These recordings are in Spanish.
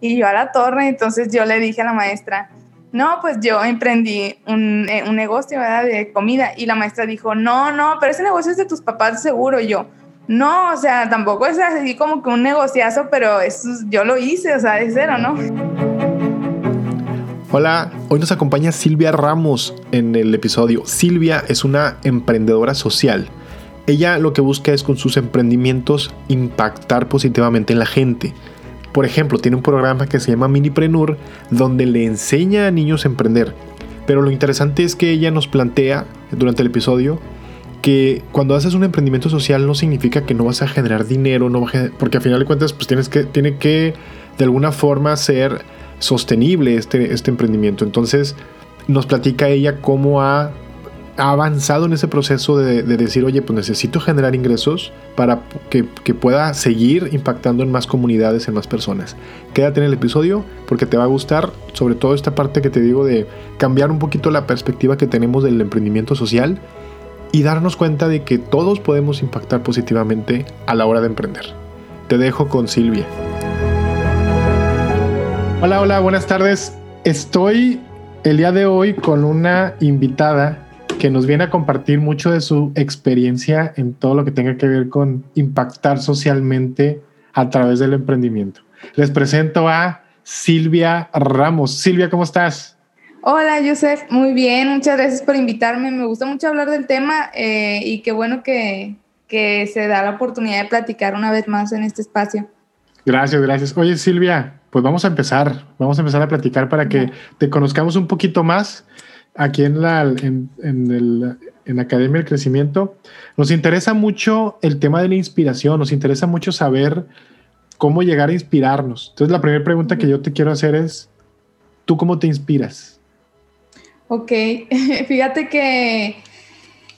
Y yo a la torre, entonces yo le dije a la maestra, no, pues yo emprendí un, eh, un negocio de comida y la maestra dijo, no, no, pero ese negocio es de tus papás seguro. Y yo, no, o sea, tampoco es así como que un negociazo, pero eso yo lo hice, o sea, de cero, ¿no? Hola, hoy nos acompaña Silvia Ramos en el episodio. Silvia es una emprendedora social. Ella lo que busca es con sus emprendimientos impactar positivamente en la gente. Por ejemplo, tiene un programa que se llama Miniprenur, donde le enseña a niños a emprender. Pero lo interesante es que ella nos plantea durante el episodio que cuando haces un emprendimiento social no significa que no vas a generar dinero, no porque al final de cuentas pues tienes que, tiene que de alguna forma ser sostenible este, este emprendimiento. Entonces nos platica ella cómo ha ha avanzado en ese proceso de, decir, oye, pues necesito generar ingresos para que, pueda seguir impactando en más comunidades, en más personas. Quédate en el episodio porque te va a gustar, sobre todo esta parte que te digo de cambiar un poquito la perspectiva que tenemos del emprendimiento social y darnos cuenta de que todos podemos impactar positivamente a la hora de emprender. Te dejo con Silvia. Hola, hola, buenas tardes. Estoy el día de hoy con una invitada que nos viene a compartir mucho de su experiencia en todo lo que tenga que ver con impactar socialmente a través del emprendimiento. Les presento a Silvia Ramos. Silvia, ¿cómo estás? Hola, Joseph. Muy bien, muchas gracias por invitarme. Me gusta mucho hablar del tema eh, y qué bueno que, que se da la oportunidad de platicar una vez más en este espacio. Gracias, gracias. Oye, Silvia, pues vamos a empezar. Vamos a empezar a platicar para que te conozcamos un poquito más aquí en la, en, el, en Academia del Crecimiento, nos interesa mucho el tema de la inspiración, nos interesa mucho saber cómo llegar a inspirarnos. Entonces, la primera pregunta que yo te quiero hacer es, ¿tú cómo te inspiras? Ok, fíjate que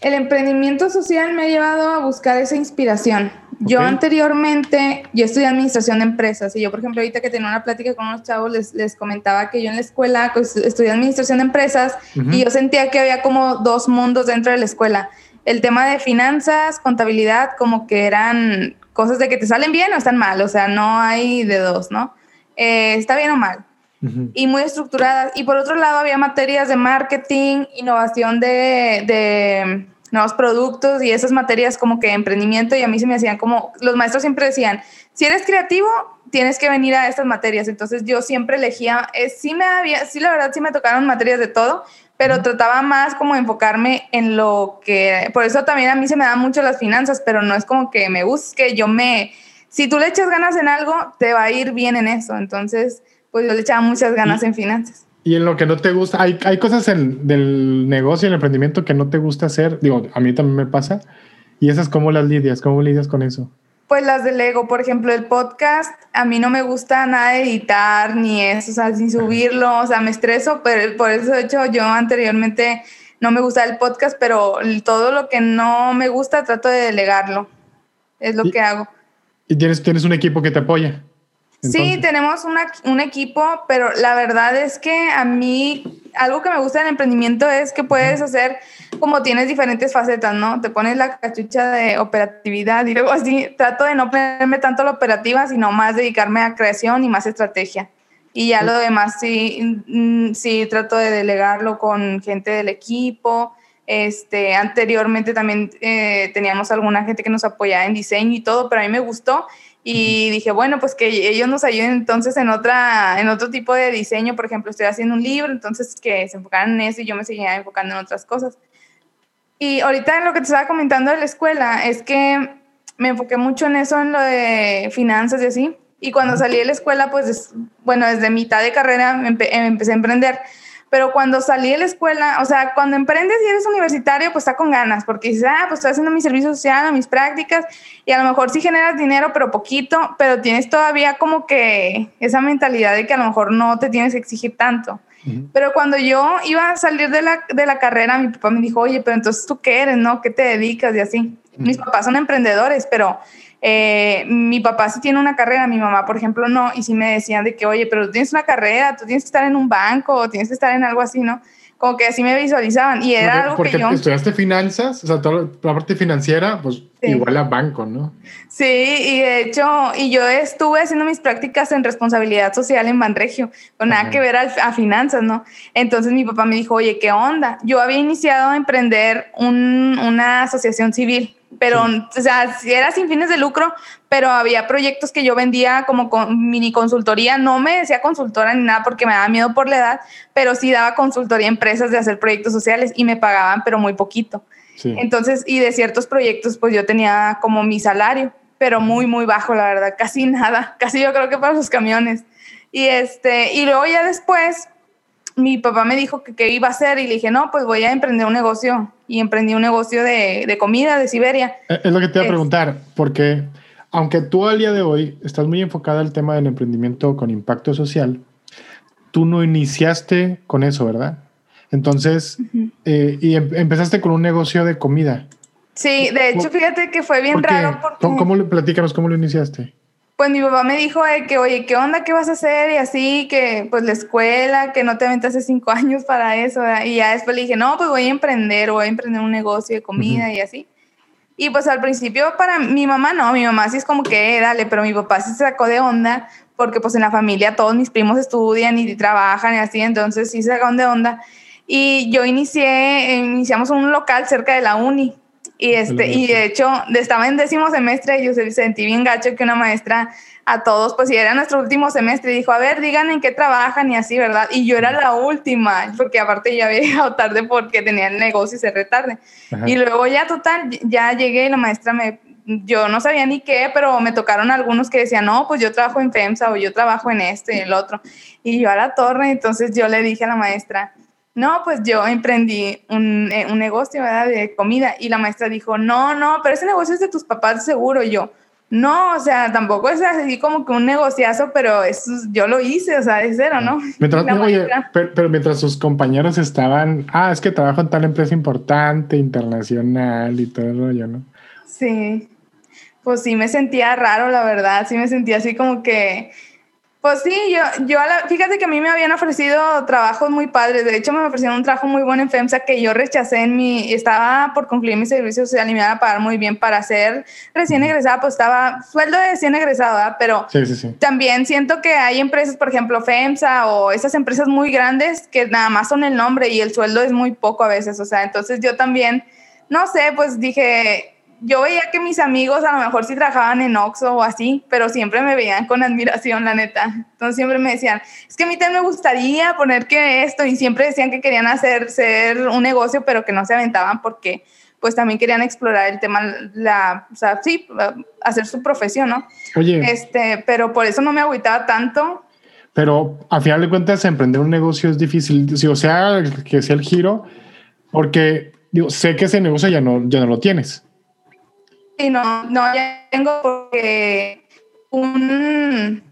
el emprendimiento social me ha llevado a buscar esa inspiración. Yo anteriormente, yo estudié administración de empresas y yo, por ejemplo, ahorita que tenía una plática con unos chavos, les, les comentaba que yo en la escuela pues, estudié administración de empresas y yo sentía que había como dos mundos dentro de la escuela. El tema de finanzas, contabilidad, como que eran cosas de que te salen bien o están mal, o sea, no hay de dos, ¿no? Eh, está bien o mal. Y muy estructuradas. Y por otro lado, había materias de marketing, innovación de, de nuevos productos y esas materias como que emprendimiento y a mí se me hacían como, los maestros siempre decían, si eres creativo, tienes que venir a estas materias. Entonces yo siempre elegía, eh, sí me había, sí la verdad sí me tocaron materias de todo, pero trataba más como enfocarme en lo que, por eso también a mí se me dan mucho las finanzas, pero no es como que me busque, yo me, si tú le echas ganas en algo, te va a ir bien en eso. Entonces, pues yo le echaba muchas ganas en finanzas. Y en lo que no te gusta, hay, hay cosas en, del negocio el emprendimiento que no te gusta hacer. Digo, a mí también me pasa. ¿Y esas cómo las lidias? ¿Cómo lidias con eso? Pues las del ego, por ejemplo, el podcast, a mí no me gusta nada editar ni eso, o sea, sin subirlo, o sea, me estreso, pero por eso de hecho yo anteriormente no me gusta el podcast, pero todo lo que no me gusta trato de delegarlo, es lo que hago. ¿Y tienes, tienes un equipo que te apoya? Sí, tenemos un equipo, pero la verdad es que a mí algo que me gusta del emprendimiento es que puedes hacer como tienes diferentes facetas, ¿no? Te pones la cachucha de operatividad y luego así trato de no ponerme tanto a la operativa, sino más dedicarme a creación y más estrategia. Y ya lo demás sí, mm, sí trato de delegarlo con gente del equipo. Este, anteriormente también eh, teníamos alguna gente que nos apoyaba en diseño y todo, pero a mí me gustó y dije, bueno, pues que ellos nos ayuden entonces en, otra, en otro tipo de diseño. Por ejemplo, estoy haciendo un libro, entonces que se enfocaran en eso y yo me seguía enfocando en otras cosas. Y ahorita en lo que te estaba comentando de la escuela es que me enfoqué mucho en eso, en lo de finanzas y así. Y cuando salí de la escuela, pues, bueno, desde mitad de carrera me empecé a emprender. Pero cuando salí de la escuela, o sea, cuando emprendes y eres universitario, pues está con ganas, porque dices, ah, pues estoy haciendo mi servicio social, mis prácticas, y a lo mejor sí generas dinero, pero poquito, pero tienes todavía como que esa mentalidad de que a lo mejor no te tienes que exigir tanto. Pero cuando yo iba a salir de la, de la carrera, mi papá me dijo, oye, pero entonces tú qué eres, ¿no? ¿Qué te dedicas? Y así. Mis papás son emprendedores, pero eh, mi papá sí tiene una carrera, mi mamá, por ejemplo, no, y sí me decían de que, oye, pero tú tienes una carrera, tú tienes que estar en un banco, o tienes que estar en algo así, ¿no? como que así me visualizaban y era algo porque que yo... estudiaste finanzas, o sea, toda la parte financiera, pues igual a banco, ¿no? Sí, y de hecho, y yo estuve haciendo mis prácticas en responsabilidad social en Banregio, con nada que ver a, finanzas, ¿no? Entonces mi papá me dijo, oye, ¿qué onda? Yo había iniciado a emprender una asociación civil pero, o sea, era sin fines de lucro, pero había proyectos que yo vendía como con mini consultoría. No me decía consultora ni nada porque me daba miedo por la edad, pero sí daba consultoría a empresas de hacer proyectos sociales y me pagaban, pero muy poquito. Entonces, y de ciertos proyectos, pues yo tenía como mi salario, pero muy, muy bajo, la verdad, casi nada, casi yo creo que para los camiones. Y, este, y luego ya después, mi papá me dijo que qué iba a hacer y le dije, no, pues voy a emprender un negocio. Y emprendí un negocio de, de comida de Siberia. Eh, es lo que te iba a preguntar, porque aunque tú al día de hoy estás muy enfocada al tema del emprendimiento con impacto social, tú no iniciaste con eso, ¿verdad? Entonces, eh, y em, empezaste con un negocio de comida. Sí, de hecho, fíjate que fue bien raro. Porque... ¿Cómo, ¿Cómo, le platícanos cómo lo iniciaste? Pues mi papá me dijo que, oye, ¿qué onda? ¿Qué vas a hacer? Y así, que pues la escuela, que no te hace cinco años para eso. Y ya después le dije, no, pues voy a emprender, voy a emprender un negocio de comida y así. Y pues al principio para mi mamá no, mi mamá sí es como que, dale, pero mi papá sí se sacó de onda porque pues en la familia todos mis primos estudian y trabajan y así, entonces sí se sacaron de onda. Y yo inicié, iniciamos un local cerca de la uni y, este, y de hecho, estaba en décimo semestre y yo sentí bien gacho que una maestra a todos, pues si era nuestro último semestre, dijo, a ver, digan en qué trabajan y así, ¿verdad? Y yo era la última, porque aparte ya había llegado tarde porque tenía el negocio y cerré tarde. Y luego ya total, ya llegué y la maestra me, yo no sabía ni qué, pero me tocaron algunos que decían, no, pues yo trabajo en FEMSA o yo trabajo en este y el otro. Y yo a la torre, entonces yo le dije a la maestra, no, pues yo emprendí un, eh, un, negocio ¿verdad? de comida y la maestra dijo, no, no, pero ese negocio es de tus papás seguro. Y yo, no, o sea, tampoco es así como que un negociazo, pero eso yo lo hice, o sea, de cero, ¿no? Mientras, pero, mientras sus compañeros estaban, ah, es que trabajo en tal empresa importante, internacional y todo el rollo, ¿no? Sí, pues sí me sentía raro, la verdad, sí me sentía así como que pues sí, yo, yo fíjate que a mí me habían ofrecido trabajos muy padres. De hecho, me ofrecieron un trabajo muy bueno en FEMSA que yo rechacé en mi. Estaba por concluir mi servicio social y me iban a pagar muy bien para ser recién egresada. Pues estaba sueldo de recién egresada, pero también siento que hay empresas, por ejemplo, FEMSA o esas empresas muy grandes que nada más son el nombre y el sueldo es muy poco a veces. O sea, entonces yo también, no sé, pues dije yo veía que mis amigos a lo mejor sí trabajaban en Oxxo o así, pero siempre me veían con admiración, la neta. Entonces siempre me decían, es que a mí también me gustaría poner que esto, y siempre decían que querían hacer ser un negocio, pero que no se aventaban porque pues también querían explorar el tema, la, o sea, sí, hacer su profesión, ¿no? Oye. Este, pero por eso no me agüitaba tanto. Pero a final de cuentas, emprender un negocio es difícil, o sea, que sea el giro, porque digo, sé que ese negocio ya no, ya no lo tienes. Sí, no, no, ya tengo porque un...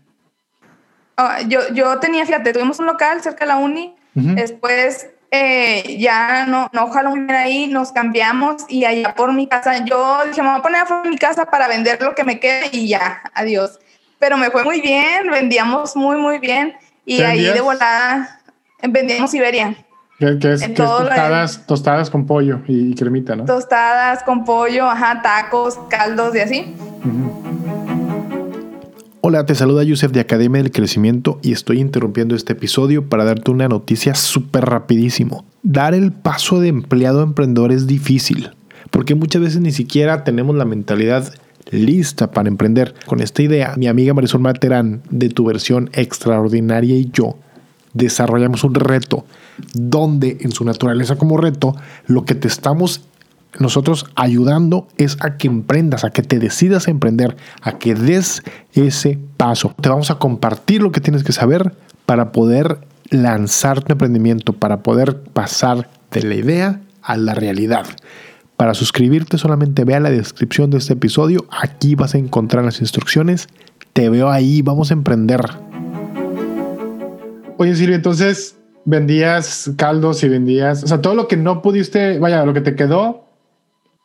Ah, yo, yo tenía, fíjate, tuvimos un local cerca de la uni, después eh, ya no, no ojalá muy bien ahí, nos cambiamos y allá por mi casa, yo dije, me voy a poner afuera de mi casa para vender lo que me quede y ya, adiós. Pero me fue muy bien, vendíamos muy, muy bien y ahí de volada vendíamos Siberia. Que, es, tostadas, tostadas con pollo y cremita, ¿no? Tostadas con pollo, ajá, tacos, caldos y así. Hola, te saluda Yusef de Academia del Crecimiento y estoy interrumpiendo este episodio para darte una noticia súper rapidísimo. Dar el paso de empleado a emprendedor es difícil, porque muchas veces ni siquiera tenemos la mentalidad lista para emprender. Con esta idea, mi amiga Marisol Materán de tu versión extraordinaria y yo desarrollamos un reto donde en su naturaleza como reto lo que te estamos nosotros ayudando es a que emprendas, a que te decidas a emprender, a que des ese paso. Te vamos a compartir lo que tienes que saber para poder lanzar tu emprendimiento, para poder pasar de la idea a la realidad. Para suscribirte solamente vea la descripción de este episodio, aquí vas a encontrar las instrucciones. Te veo ahí, vamos a emprender. Oye Silvia, entonces vendías caldos y vendías, o sea, todo lo que no pudiste, vaya, lo que te quedó,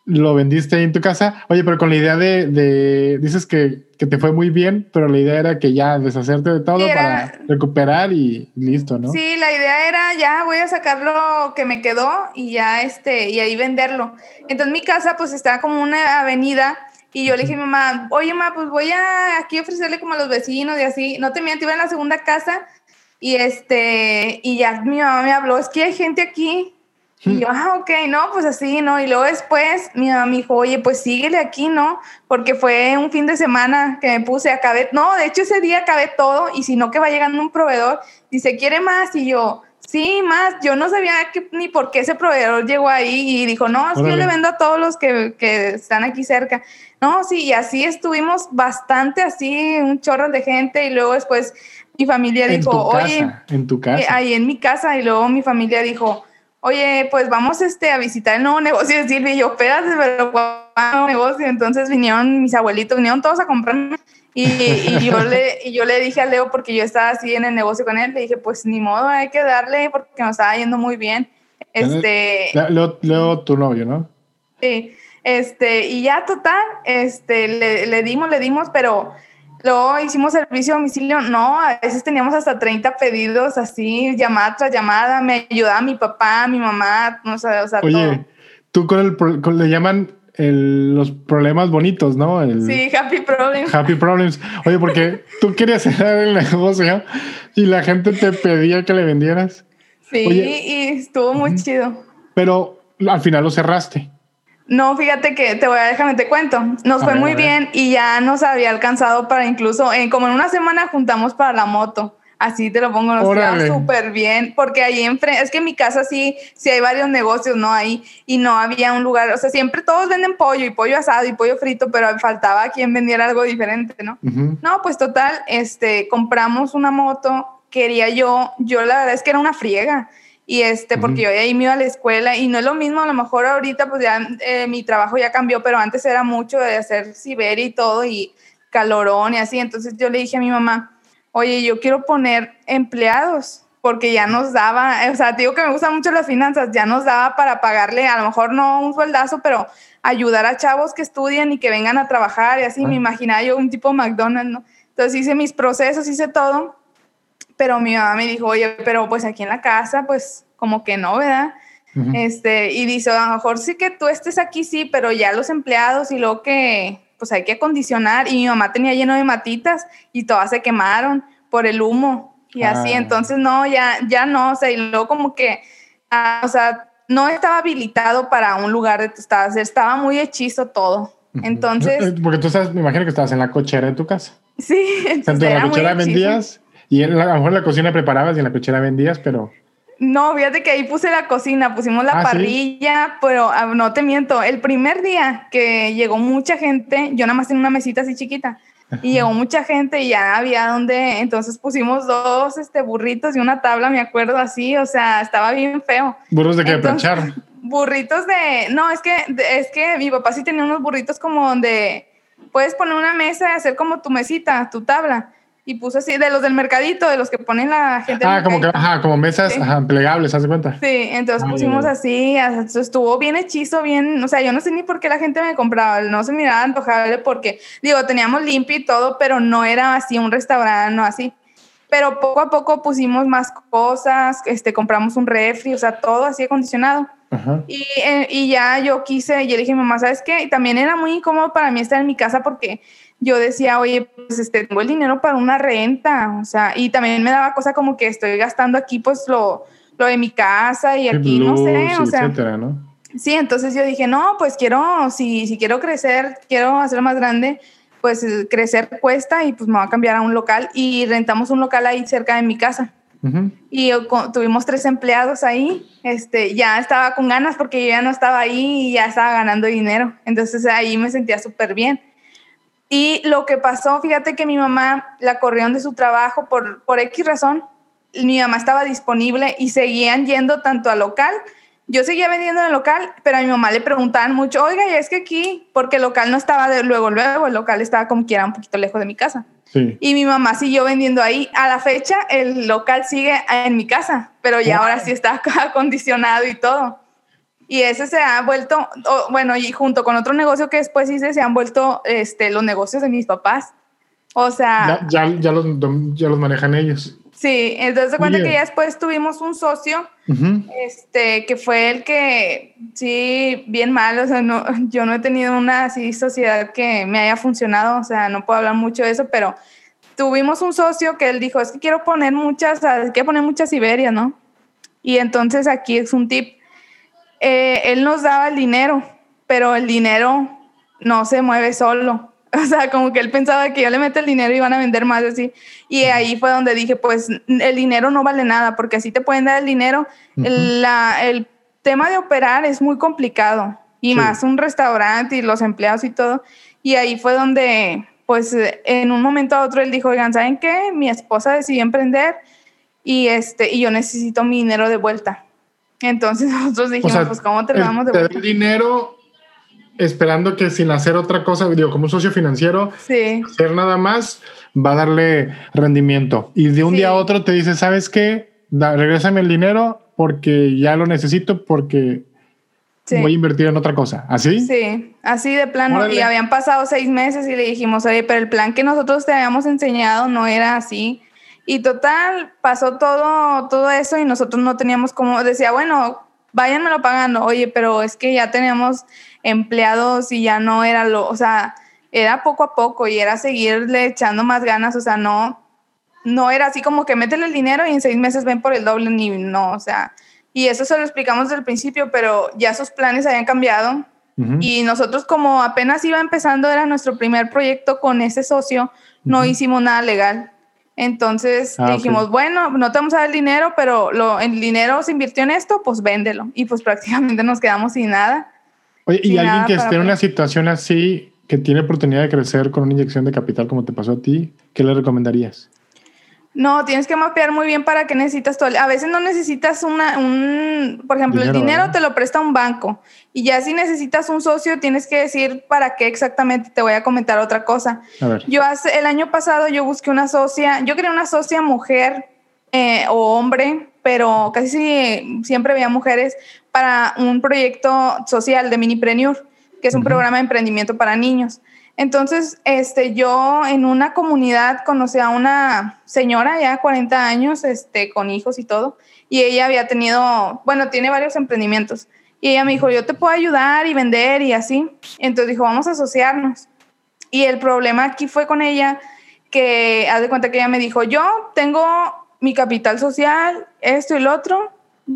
lo vendiste ahí en tu casa. Oye, pero con la idea de, dices que, te fue muy bien, pero la idea era que ya deshacerte de todo para recuperar y listo, ¿no? Sí, la idea era ya voy a sacar lo que me quedó y ya este, y ahí venderlo. Entonces mi casa pues está como una avenida y yo le dije a mi mamá, oye, mamá, pues voy a aquí ofrecerle como a los vecinos y así. No te miento, iba en la segunda casa y este, y ya mi mamá me habló, es que hay gente aquí y yo, ah, ok, no, pues así, ¿no? Y luego después mi mamá me dijo, oye, pues síguele aquí, ¿no? Porque fue un fin de semana que me puse, acabé, no, de hecho ese día acabé todo y si no que va llegando un proveedor, dice, ¿quiere más? Y yo, sí, más, yo no sabía que, ni por qué ese proveedor llegó ahí y dijo, no, es que yo le vendo a todos los que, que están aquí cerca. No, sí, y así estuvimos bastante así, un chorro de gente y luego después mi familia dijo, oye, en tu casa. ahí en mi casa y luego mi familia dijo, oye, pues vamos este, a visitar el nuevo negocio de Silvia. Y yo, espérate, pero nuevo negocio? Entonces vinieron mis abuelitos, vinieron todos a comprarme. Y, y, yo le, y yo le dije a Leo, porque yo estaba así en el negocio con él, le dije, pues ni modo, hay que darle porque nos estaba yendo muy bien. Este, Leo, Leo tu novio, ¿no? Sí, este, y ya total, este, le, le dimos, le dimos, pero Luego hicimos servicio a domicilio, no, a veces teníamos hasta 30 pedidos así, llamada tras llamada, me ayudaba mi papá, mi mamá, no sé, o sea, Oye, tú con el, le llaman los problemas bonitos, ¿no? sí, happy problems. Happy problems. Oye, porque tú querías cerrar el negocio y la gente te pedía que le vendieras. Sí, y estuvo muy chido. Pero al final lo cerraste. No, fíjate que te voy a dejar, te cuento. Nos fue muy bien y ya nos había alcanzado para incluso, eh, como en una semana juntamos para la moto. Así te lo pongo, nos queda súper bien, porque ahí enfrente, es que en mi casa sí, sí hay varios negocios, ¿no? Ahí, y no había un lugar, o sea, siempre todos venden pollo y pollo asado y pollo frito, pero faltaba quien vendiera algo diferente, ¿no? No, pues total, este, compramos una moto, quería yo, yo la verdad es que era una friega, y este, porque yo ahí me iba a la escuela y no es lo mismo, a lo mejor ahorita pues ya eh, mi trabajo ya cambió, pero antes era mucho de hacer ciber y todo y calorón y así, entonces yo le dije a mi mamá, oye, yo quiero poner empleados porque ya nos daba, o sea, digo que me gustan mucho las finanzas, ya nos daba para pagarle, a lo mejor no un sueldazo, pero ayudar a chavos que estudien y que vengan a trabajar y así, me imaginaba yo un tipo McDonald's, ¿no? Entonces hice mis procesos, hice todo pero mi mamá me dijo, oye, pero pues aquí en la casa, pues como que no, ¿verdad? este, y dice, a lo mejor sí que tú estés aquí, sí, pero ya los empleados y luego que, pues hay que acondicionar. Y mi mamá tenía lleno de matitas y todas se quemaron por el humo y así. Ah. Entonces, no, ya, ya no, o sea, y luego como que, ah, o sea, no estaba habilitado para un lugar de tu estado, estaba muy hechizo todo. Entonces. Porque tú estás, me imagino que estabas en la cochera de tu casa. Sí, entonces. En la cochera vendías y a lo mejor en la cocina preparabas y en la cochera vendías, pero... No, fíjate que ahí puse la cocina, pusimos la ah, parrilla, pero ah, no te miento, el primer día que llegó mucha gente, yo nada más tenía una mesita así chiquita, y llegó mucha gente y ya había donde, entonces pusimos dos este, burritos y una tabla, me acuerdo así, o sea, estaba bien feo. ¿Burros de qué? planchar? Burritos de, no, es que, es que mi papá sí tenía unos burritos como donde puedes poner una mesa y hacer como tu mesita, tu tabla y puse así de los del mercadito, de los que ponen la gente. Ah, como que, ajá, como mesas plegables, ¿haz de cuenta? Sí, entonces pusimos así, estuvo bien hechizo, bien, o sea, yo no sé ni por qué la gente me compraba, no se miraba antojable porque, digo, teníamos limpio y todo, pero no era así un restaurante, no así. Pero poco a poco pusimos más cosas, este, compramos un refri, o sea, todo así acondicionado. Y, eh, y ya yo quise, yo le dije mamá, ¿sabes qué? Y también era muy incómodo para mí estar en mi casa porque yo decía, oye, pues este, tengo el dinero para una renta, o sea, y también me daba cosa como que estoy gastando aquí pues lo, lo de mi casa y aquí, no sé, o sea. Etcétera, ¿no? Sí, entonces yo dije, no, pues quiero, si, si quiero crecer, quiero hacerlo más grande, pues crecer cuesta y pues me voy a cambiar a un local y rentamos un local ahí cerca de mi casa. Y tuvimos tres empleados ahí, este, ya estaba con ganas porque yo ya no estaba ahí y ya estaba ganando dinero, entonces ahí me sentía súper bien. Y lo que pasó, fíjate que mi mamá la corrieron de su trabajo por, por X razón. Mi mamá estaba disponible y seguían yendo tanto al local. Yo seguía vendiendo en el local, pero a mi mamá le preguntaban mucho, oiga, y es que aquí, porque el local no estaba de luego, luego, el local estaba como que era un poquito lejos de mi casa. Y mi mamá siguió vendiendo ahí. A la fecha, el local sigue en mi casa, pero ya ahora sí está acondicionado y todo. Y ese se ha vuelto, bueno, y junto con otro negocio que después hice, se han vuelto este, los negocios de mis papás. O sea... Ya, ya, los, ya los manejan ellos. Sí, entonces se cuenta que ya después tuvimos un socio, este, que fue el que, sí, bien mal, o sea, no, yo no he tenido una así sociedad que me haya funcionado, o sea, no puedo hablar mucho de eso, pero tuvimos un socio que él dijo, es que quiero poner muchas, o sea, quiero poner muchas Iberias, ¿no? Y entonces aquí es un tip, eh, él nos daba el dinero, pero el dinero no se mueve solo. O sea, como que él pensaba que yo le meto el dinero y van a vender más así. Y ahí fue donde dije, pues el dinero no vale nada, porque así te pueden dar el dinero. el, la, el, tema de operar es muy complicado. Y más un restaurante y los empleados y todo. Y ahí fue donde, pues en un momento a otro él dijo, oigan, ¿saben qué? Mi esposa decidió emprender y, este, y yo necesito mi dinero de vuelta. Entonces nosotros dijimos, pues ¿cómo te lo damos de vuelta? El dinero esperando que sin hacer otra cosa, digo, como un socio financiero, hacer nada más, va a darle rendimiento. Y de un día a otro te dice, ¿sabes qué? Da, regrésame el dinero porque ya lo necesito porque voy a invertir en otra cosa. ¿Así? Sí, así de plano. Y habían pasado seis meses y le dijimos, oye, pero el plan que nosotros te habíamos enseñado no era así. Y total, pasó todo, todo eso y nosotros no teníamos como, decía, bueno, váyanmelo pagando. Oye, pero es que ya teníamos empleados y ya no era lo, o sea, era poco a poco y era seguirle echando más ganas, o sea, no, no era así como que métele el dinero y en seis meses ven por el doble, ni no, o sea, y eso se lo explicamos desde el principio, pero ya sus planes habían cambiado y nosotros como apenas iba empezando, era nuestro primer proyecto con ese socio, no hicimos nada legal. Entonces ah, dijimos, bueno, no te vamos a dar el dinero, pero lo, el dinero se invirtió en esto, pues véndelo. Y pues prácticamente nos quedamos sin nada. Oye, y alguien que esté en una situación así, que tiene oportunidad de crecer con una inyección de capital como te pasó a ti, ¿qué le recomendarías? No, tienes que mapear muy bien para qué necesitas todo. A veces no necesitas una, un, por ejemplo, el dinero te lo presta un banco y ya si necesitas un socio tienes que decir para qué exactamente. Te voy a comentar otra cosa. Yo hace, el año pasado yo busqué una socia, yo quería una socia mujer eh, o hombre, pero casi siempre había mujeres para un proyecto social de Minipreneur, que es un programa de emprendimiento para niños. Entonces, este, yo en una comunidad conocí a una señora ya 40 años, este, con hijos y todo, y ella había tenido, bueno, tiene varios emprendimientos. Y ella me dijo, yo te puedo ayudar y vender y así. Entonces dijo, vamos a asociarnos. Y el problema aquí fue con ella que, haz de cuenta que ella me dijo, yo tengo mi capital social, esto y lo otro,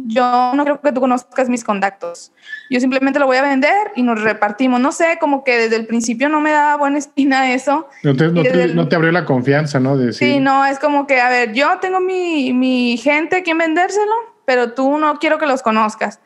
yo no creo que tú conozcas mis contactos. Yo simplemente lo voy a vender y nos repartimos. No sé, como que desde el principio no me daba buena espina eso. No te, no te, abrió la confianza, ¿no? De Sí, no, es como que, a ver, yo tengo mi, mi gente a quien vendérselo, pero tú no quiero que los conozcas.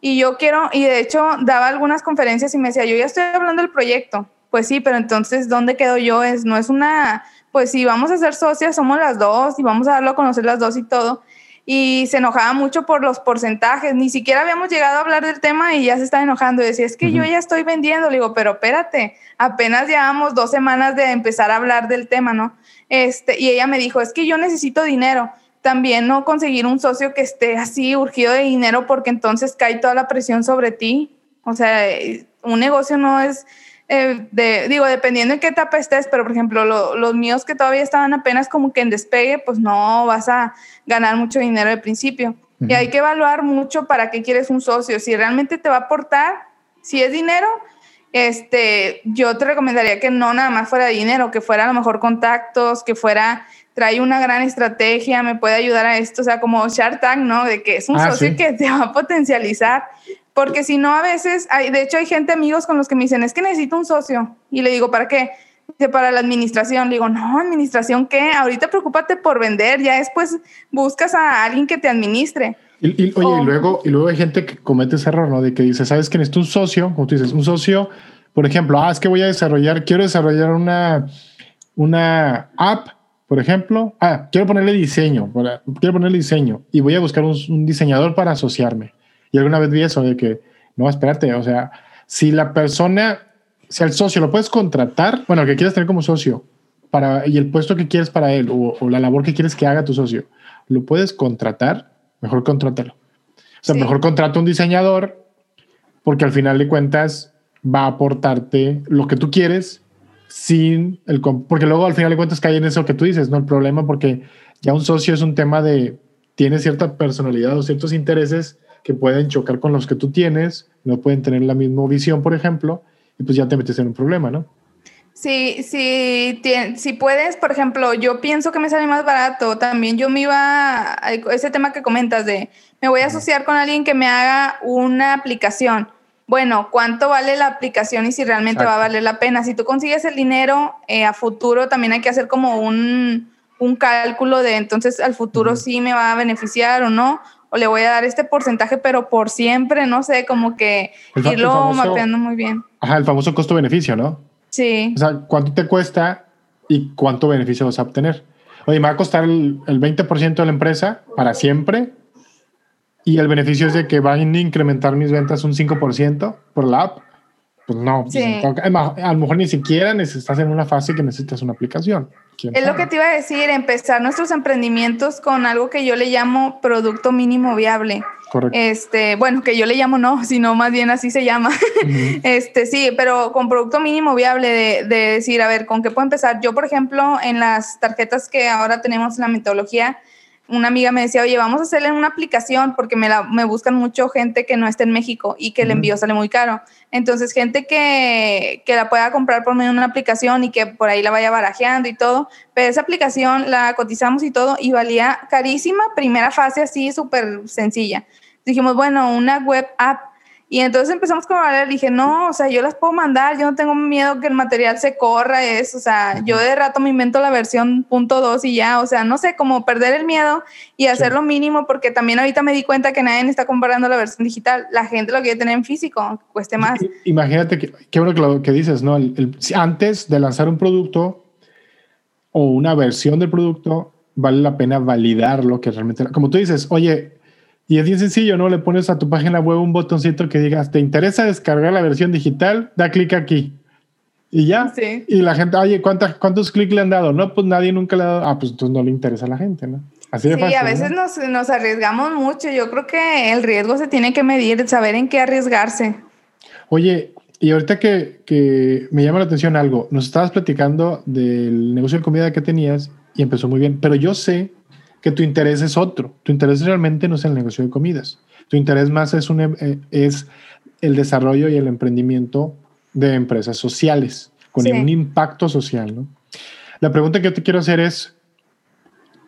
Y yo quiero, y de hecho daba algunas conferencias y me decía, yo ya estoy hablando del proyecto. Pues sí, pero entonces, ¿dónde quedo yo? Es, no es una, pues si vamos a ser socias, somos las dos y vamos a darlo a conocer las dos y todo y se enojaba mucho por los porcentajes. Ni siquiera habíamos llegado a hablar del tema y ya se está enojando y decía, es que yo ya estoy vendiendo. Le digo, pero espérate, apenas llevamos dos semanas de empezar a hablar del tema, ¿no? Este, y ella me dijo, es que yo necesito dinero. También no conseguir un socio que esté así urgido de dinero porque entonces cae toda la presión sobre ti. O sea, un negocio no es eh, de, digo, dependiendo en qué etapa estés, pero por ejemplo, los míos que todavía estaban apenas como que en despegue, pues no vas a ganar mucho dinero de principio. Y hay que evaluar mucho para qué quieres un socio. Si realmente te va a aportar, si es dinero, este, yo te recomendaría que no nada más fuera dinero, que fuera a lo mejor contactos, que fuera, trae una gran estrategia, me puede ayudar a esto, o sea, como Shark Tank, ¿no? De que es un ah, socio que te va a potencializar porque si no, a veces, hay, de hecho hay gente, amigos con los que me dicen, es que necesito un socio. Y le digo, ¿para qué? Dice, para la administración. Le digo, no, administración, ¿qué? Ahorita preocúpate por vender, ya después buscas a alguien que te administre. Y, oye, y, luego, y luego hay gente que comete ese error, ¿no? De que dice, ¿sabes que necesito un socio? Como tú dices, un socio, por ejemplo, ah, es que voy a desarrollar, quiero desarrollar una, una app, por ejemplo. Ah, quiero ponerle diseño, quiero ponerle diseño y voy a buscar un diseñador para asociarme y alguna vez vi eso de que, no, espérate, o sea, si la persona, si el socio lo puedes contratar, bueno, que quieres tener como socio, para, y el puesto que quieres para él o, la labor que quieres que haga tu socio, lo puedes contratar, mejor contrátalo. O sea, mejor contrata un diseñador porque al final de cuentas va a aportarte lo que tú quieres sin el... Porque luego al final de cuentas cae en eso que tú dices, ¿no? El problema porque ya un socio es un tema de... Tiene cierta personalidad o ciertos intereses que pueden chocar con los que tú tienes, no pueden tener la misma visión, por ejemplo, y pues ya te metes en un problema, ¿no? Sí, sí, si puedes, por ejemplo, yo pienso que me sale más barato. También yo me iba a ese tema que comentas de me voy a asociar con alguien que me haga una aplicación. Bueno, ¿cuánto vale la aplicación y si realmente va a valer la pena? Si tú consigues el dinero eh, a futuro, también hay que hacer como un, un cálculo de entonces al futuro sí me va a beneficiar o no, o le voy a dar este porcentaje, pero por siempre, no sé, como que irlo mapeando muy bien. Ajá, el famoso costo-beneficio, ¿no? Sí. O sea, ¿cuánto te cuesta y cuánto beneficio vas a obtener? Oye, me va a costar el, el 20% de la empresa para siempre y el beneficio es de que van a incrementar mis ventas un 5% por la app. Pues no, pues a lo mejor ni siquiera estás en una fase que necesitas una aplicación. Es lo que te iba a decir, empezar nuestros emprendimientos con algo que yo le llamo producto mínimo viable. Correcto. Este, bueno, que yo le llamo no, sino más bien así se llama. Este, sí, pero con producto mínimo viable de, de, decir, a ver, ¿con qué puedo empezar? Yo, por ejemplo, en las tarjetas que ahora tenemos en la metodología, una amiga me decía, oye, vamos a hacerle una aplicación porque me, la, me buscan mucho gente que no está en México y que el envío sale muy caro. Entonces, gente que, que, la pueda comprar por medio de una aplicación y que por ahí la vaya barajeando y todo. Pero esa aplicación la cotizamos y todo y valía carísima, primera fase así, súper sencilla. Dijimos, bueno, una web app y entonces empezamos con hablar, dije, no, o sea, yo las puedo mandar, yo no tengo miedo que el material se corra, es, o sea, yo de rato me invento la versión punto dos y ya, o sea, no sé, como perder el miedo y hacer lo mínimo, porque también ahorita me di cuenta que nadie está comparando la versión digital, la gente lo quiere tener en físico, cueste más. Imagínate que, qué bueno que, que dices, ¿no? antes de lanzar un producto o una versión del producto, vale la pena validar lo que realmente, como tú dices, oye, y es bien sencillo, ¿no? Le pones a tu página web un botoncito que digas, ¿te interesa descargar la versión digital? Da clic aquí. Y ya. Sí. Y la gente, oye, ¿cuántos clics le han dado? No, pues nadie nunca le ha dado. Ah, pues entonces no le interesa a la gente, ¿no? Así de sí, a veces nos, nos, arriesgamos mucho. Yo creo que el riesgo se tiene que medir, saber en qué arriesgarse. Oye, y ahorita que, que me llama la atención algo, nos estabas platicando del negocio de comida que tenías y empezó muy bien, pero yo sé que tu interés es otro. Tu interés realmente no es el negocio de comidas. Tu interés más es, un, eh, es el desarrollo y el emprendimiento de empresas sociales, con un impacto social. ¿no? La pregunta que yo te quiero hacer es,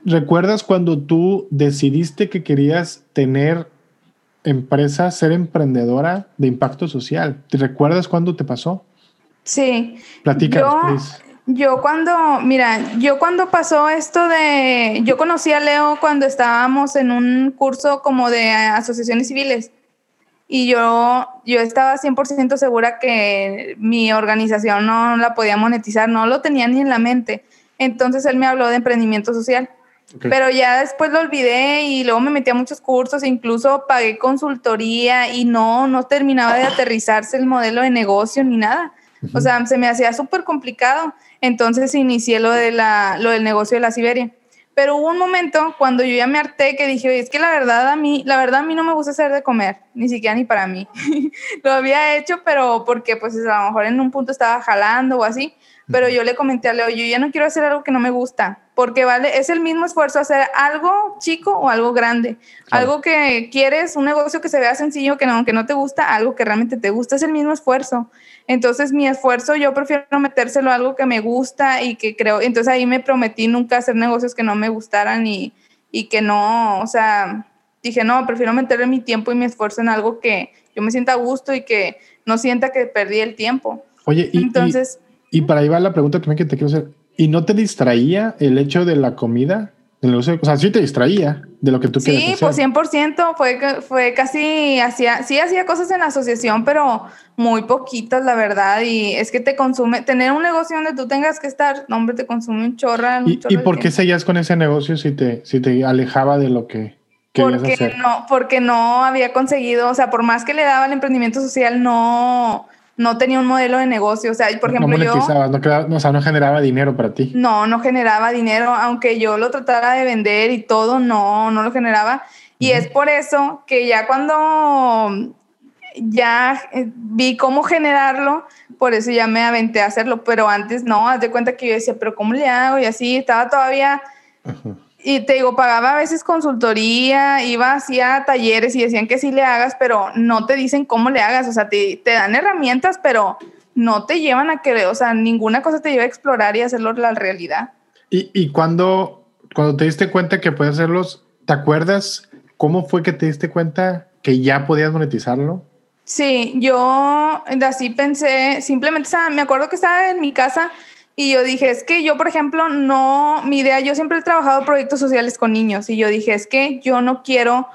¿recuerdas cuando tú decidiste que querías tener empresa, ser emprendedora de impacto social? ¿Te recuerdas cuándo te pasó? Sí. Platícanos, yo cuando, mira, yo cuando pasó esto de, yo conocí a Leo cuando estábamos en un curso como de asociaciones civiles y yo, yo estaba 100% segura que mi organización no la podía monetizar, no lo tenía ni en la mente. Entonces él me habló de emprendimiento social. Pero ya después lo olvidé y luego me metí a muchos cursos, incluso pagué consultoría y no, no terminaba de aterrizarse el modelo de negocio ni nada. O sea, se me hacía súper complicado. Entonces inicié lo, de la, lo del negocio de la Siberia. Pero hubo un momento cuando yo ya me harté que dije, es que la verdad a mí, la verdad a mí no me gusta hacer de comer, ni siquiera ni para mí. lo había hecho, pero porque pues a lo mejor en un punto estaba jalando o así. Pero yo le comenté a Leo, yo ya no quiero hacer algo que no me gusta, porque vale, es el mismo esfuerzo hacer algo chico o algo grande. Algo que quieres, un negocio que se vea sencillo, que no, aunque no te gusta, algo que realmente te gusta, es el mismo esfuerzo. Entonces mi esfuerzo yo prefiero metérselo a algo que me gusta y que creo, entonces ahí me prometí nunca hacer negocios que no me gustaran y, y que no, o sea, dije, no, prefiero meterle mi tiempo y mi esfuerzo en algo que yo me sienta a gusto y que no sienta que perdí el tiempo. Oye, y, entonces... Y para ahí va la pregunta también que te quiero hacer. ¿Y no te distraía el hecho de la comida? O sea, sí te distraía de lo que tú querías hacer. Sí, pues 100%. Fue, fue casi, hacía, sí hacía cosas en la asociación, pero muy poquitas, la verdad. Y es que te consume, tener un negocio donde tú tengas que estar, no, hombre, te consume un chorra. ¿Y, ¿y por qué seguías con ese negocio si te, si te alejaba de lo que querías porque hacer? No, porque no había conseguido, o sea, por más que le daba el emprendimiento social, no no tenía un modelo de negocio. O sea, por ejemplo, yo... No, o sea, no generaba dinero para ti. No, no generaba dinero, aunque yo lo tratara de vender y todo, no, no lo generaba. Y es por eso que ya cuando ya eh, vi cómo generarlo, por eso ya me aventé a hacerlo, pero antes no, haz de cuenta que yo decía, pero ¿cómo le hago? Y así estaba todavía... Y te digo, pagaba a veces consultoría, iba hacia talleres y decían que sí le hagas, pero no te dicen cómo le hagas, o sea, te, te dan herramientas, pero no te llevan a que, o sea, ninguna cosa te lleva a explorar y hacerlo la realidad. ¿Y, y cuando, cuando te diste cuenta que puedes hacerlos, ¿te acuerdas cómo fue que te diste cuenta que ya podías monetizarlo? Sí, yo así pensé, simplemente me acuerdo que estaba en mi casa y yo dije, es que yo, por ejemplo, no, mi idea, yo siempre he trabajado proyectos sociales con niños y yo dije, es que yo no quiero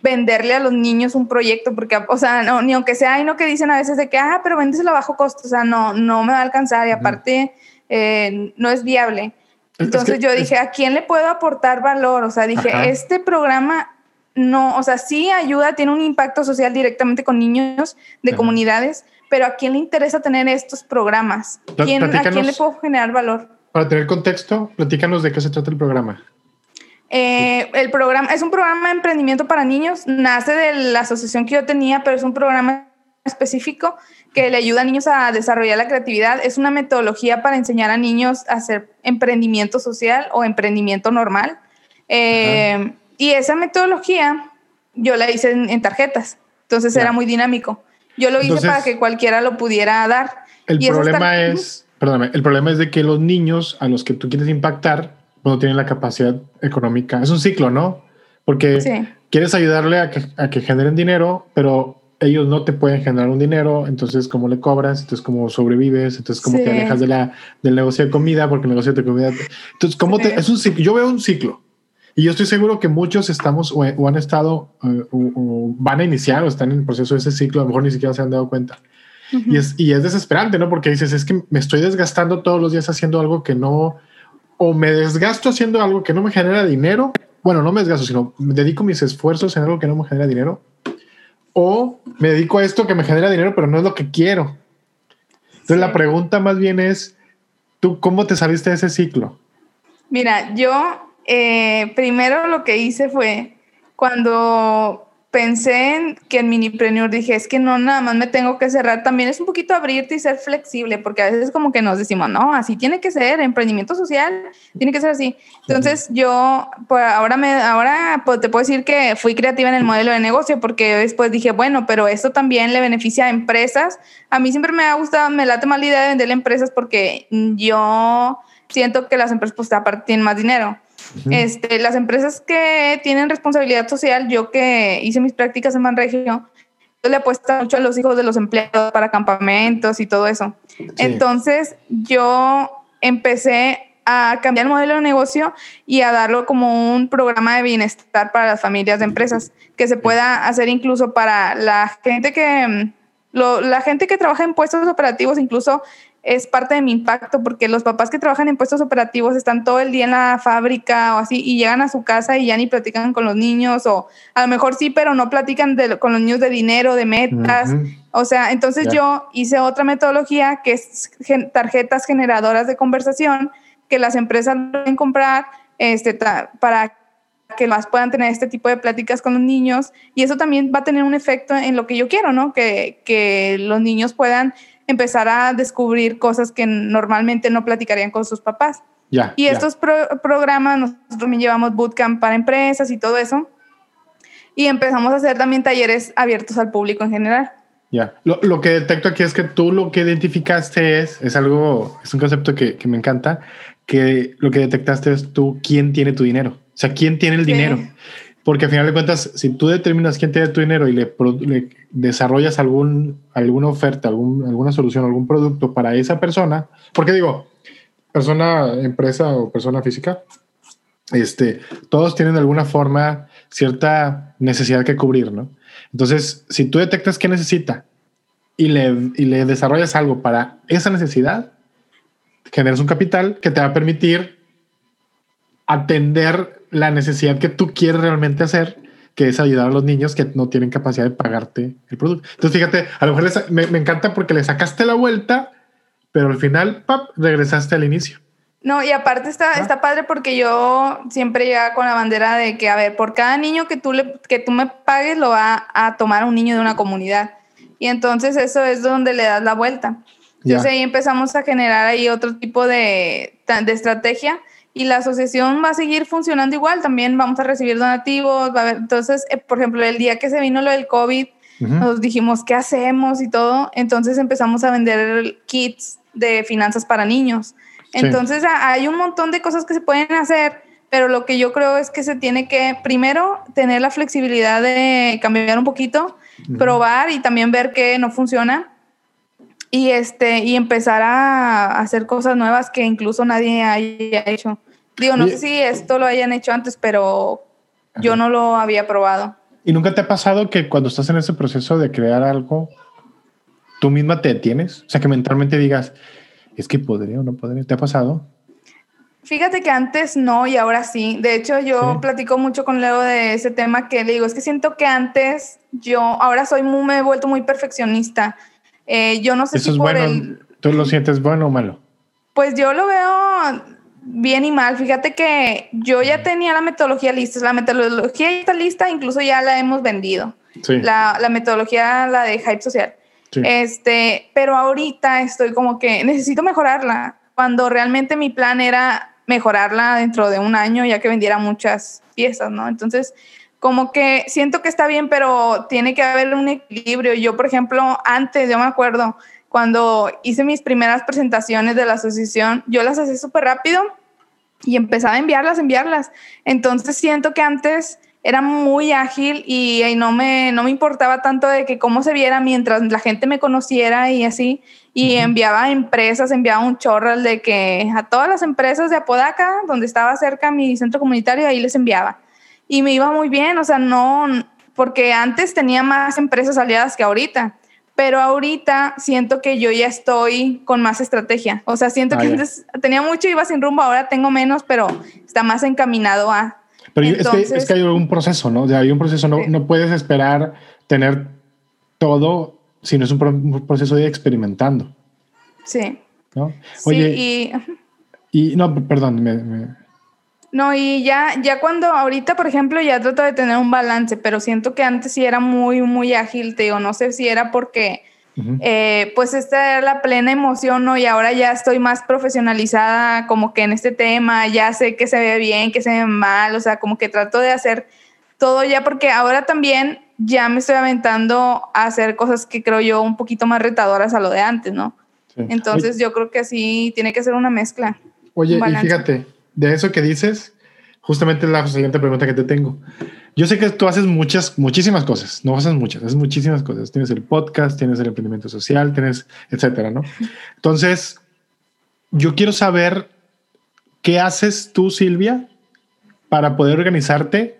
venderle a los niños un proyecto, porque, o sea, no, ni aunque sea, hay no que dicen a veces de que, ah, pero véndeselo a bajo costo, o sea, no, no me va a alcanzar y aparte eh, no es viable. Entonces yo dije, ¿a quién le puedo aportar valor? O sea, dije, este programa no, o sea, sí ayuda, tiene un impacto social directamente con niños de comunidades, pero ¿a quién le interesa tener estos programas? ¿Quién, ¿A quién le puedo generar valor? Para tener contexto, platícanos de qué se trata el programa. Eh, el programa es un programa de emprendimiento para niños, nace de la asociación que yo tenía, pero es un programa específico que le ayuda a niños a desarrollar la creatividad. Es una metodología para enseñar a niños a hacer emprendimiento social o emprendimiento normal. Eh, y esa metodología yo la hice en, tarjetas, entonces era muy dinámico. Yo lo hice para que cualquiera lo pudiera dar. El problema es, perdóname, el problema es de que los niños a los que tú quieres impactar no tienen la capacidad económica. Es un ciclo, ¿no? Porque quieres ayudarle a que, a que generen dinero, pero ellos no te pueden generar un dinero, entonces cómo le cobras, entonces cómo sobrevives, entonces cómo te alejas de la, del negocio de comida, porque el negocio de comida... Entonces, ¿cómo te, es un ciclo, yo veo un ciclo. Y yo estoy seguro que muchos estamos o, han estado eh, o, van a iniciar o están en el proceso de ese ciclo, a lo mejor ni siquiera se han dado cuenta. y, es, y es desesperante, ¿no? Porque dices, es que me estoy desgastando todos los días haciendo algo que no, o me desgasto haciendo algo que no me genera dinero. Bueno, no me desgasto, sino me dedico mis esfuerzos en algo que no me genera dinero. O me dedico a esto que me genera dinero, pero no es lo que quiero. Entonces la pregunta más bien es, ¿tú cómo te saliste de ese ciclo? Mira, yo eh, primero lo que hice fue cuando pensé en que en Minipreneur dije, es que no, nada más me tengo que cerrar, también es un poquito abrirte y ser flexible, porque a veces como que nos decimos, no, así tiene que ser, emprendimiento social, tiene que ser así. Entonces yo, pues ahora, me, ahora pues, te puedo decir que fui creativa en el modelo de negocio, porque después dije, bueno, pero esto también le beneficia a empresas. A mí siempre me ha gustado, me late más la idea de venderle a empresas porque yo siento que las empresas pues aparte tienen más dinero este, las empresas que tienen responsabilidad social, yo que hice mis prácticas en Manregio, yo le apuesto mucho a los hijos de los empleados para campamentos y todo eso. Entonces, yo empecé a cambiar el modelo de negocio y a darlo como un programa de bienestar para las familias de empresas, que se pueda hacer incluso para la gente que, la gente que trabaja en puestos operativos, incluso es parte de mi impacto porque los papás que trabajan en puestos operativos están todo el día en la fábrica o así y llegan a su casa y ya ni platican con los niños o a lo mejor sí, pero no platican con los niños de dinero, de metas. O sea, entonces yo hice otra metodología que es tarjetas generadoras de conversación que las empresas pueden comprar este, para que más puedan tener este tipo de pláticas con los niños y eso también va a tener un efecto en lo que yo quiero, ¿no? Que, que los niños puedan empezar a descubrir cosas que normalmente no platicarían con sus papás. Y estos programas, nosotros también llevamos bootcamp para empresas y todo eso. Y empezamos a hacer también talleres abiertos al público en general. Ya, lo, lo, que detecto aquí es que tú lo que identificaste es, es algo, es un concepto que, que, me encanta, que lo que detectaste es tú quién tiene tu dinero, o sea, quién tiene el dinero. Porque al final de cuentas, si tú determinas quién tiene tu dinero y le, desarrollas algún, alguna oferta, algún, alguna solución, algún producto para esa persona, porque digo, persona, empresa o persona física, este, todos tienen de alguna forma cierta necesidad que cubrir, ¿no? Entonces, si tú detectas qué necesita y le, y le desarrollas algo para esa necesidad, generas un capital que te va a permitir atender la necesidad que tú quieres realmente hacer, que es ayudar a los niños que no tienen capacidad de pagarte el producto. Entonces, fíjate, a lo mejor me, encanta porque le sacaste la vuelta, pero al final, pap, regresaste al inicio. No, y aparte está, ah. está padre porque yo siempre ya con la bandera de que, a ver, por cada niño que tú, le, que tú me pagues, lo va a tomar un niño de una comunidad. Y entonces eso es donde le das la vuelta. Entonces ahí empezamos a generar ahí otro tipo de, de estrategia y la asociación va a seguir funcionando igual. También vamos a recibir donativos. Va a entonces, eh, por ejemplo, el día que se vino lo del COVID, nos dijimos, ¿qué hacemos? Y todo. Entonces empezamos a vender kits de finanzas para niños. Entonces hay un montón de cosas que se pueden hacer, pero lo que yo creo es que se tiene que, primero, tener la flexibilidad de cambiar un poquito, probar y también ver qué no funciona y este y empezar a hacer cosas nuevas que incluso nadie haya hecho. Digo, no sé si esto lo hayan hecho antes, pero yo no lo había probado. ¿Y nunca te ha pasado que cuando estás en ese proceso de crear algo, tú misma te detienes? O sea, que mentalmente digas, es que podría o no podría. ¿Te ha pasado? Fíjate que antes no y ahora sí. De hecho, yo platico mucho con Leo de ese tema que le digo, es que siento que antes yo, ahora soy muy, me he vuelto muy perfeccionista. Eh, yo no sé si por el... ¿Tú lo sientes bueno o malo? Pues yo lo veo bien y mal. Fíjate que yo ya tenía la metodología lista. La metodología está lista, incluso ya la hemos vendido. La, la, metodología, la de Hype Social. Este, pero ahorita estoy como que necesito mejorarla. Cuando realmente mi plan era mejorarla dentro de un año, ya que vendiera muchas piezas, ¿no? Entonces, como que siento que está bien, pero tiene que haber un equilibrio. Yo, por ejemplo, antes, yo me acuerdo, cuando hice mis primeras presentaciones de la asociación, yo las hacía súper rápido y empezaba a enviarlas, enviarlas. Entonces siento que antes era muy ágil y, no, me, no me importaba tanto de que cómo se viera mientras la gente me conociera y así. Y enviaba a empresas, enviaba un chorro de que a todas las empresas de Apodaca, donde estaba cerca mi centro comunitario, ahí les enviaba. Y me iba muy bien, o sea, no, porque antes tenía más empresas aliadas que ahorita pero ahorita siento que yo ya estoy con más estrategia. O sea, siento que ah, antes tenía mucho y iba sin rumbo, ahora tengo menos, pero está más encaminado a... Pero es, que, hay un proceso, ¿no? O sea, hay un proceso, no, no puedes esperar tener todo si no es un, proceso de experimentando. Sí. ¿no? Oye, sí, y, y... no, perdón, me no, y ya, ya cuando ahorita, por ejemplo, ya trato de tener un balance, pero siento que antes sí era muy, muy ágil, te digo, no sé si era porque, eh, pues esta era la plena emoción, ¿no? Y ahora ya estoy más profesionalizada como que en este tema, ya sé que se ve bien, que se ve mal, o sea, como que trato de hacer todo ya, porque ahora también ya me estoy aventando a hacer cosas que creo yo un poquito más retadoras a lo de antes, ¿no? Entonces yo creo que así tiene que ser una mezcla. Oye, y fíjate, de eso que dices, justamente es la siguiente pregunta que te tengo. Yo sé que tú haces muchas, muchísimas cosas, no haces muchas, haces muchísimas cosas. Tienes el podcast, tienes el emprendimiento social, tienes, etcétera, ¿no? Entonces, yo quiero saber qué haces tú, Silvia, para poder organizarte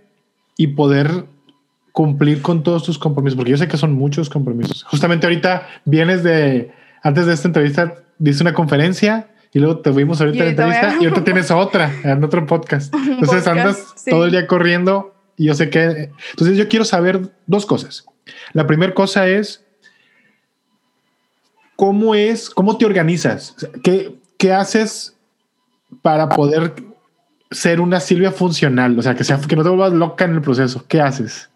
y poder cumplir con todos tus compromisos, porque yo sé que son muchos compromisos. Justamente ahorita vienes de, antes de esta entrevista, diste una conferencia y luego te vimos ahorita en la entrevista y ahorita tienes otra en otro podcast. Entonces andas todo el día corriendo y yo sé que... Entonces yo quiero saber dos cosas. La primera cosa es, ¿cómo es, cómo te organizas? ¿Qué, qué haces para poder ser una Silvia funcional? O sea, que, sea, que no te vuelvas loca en el proceso. ¿Qué haces?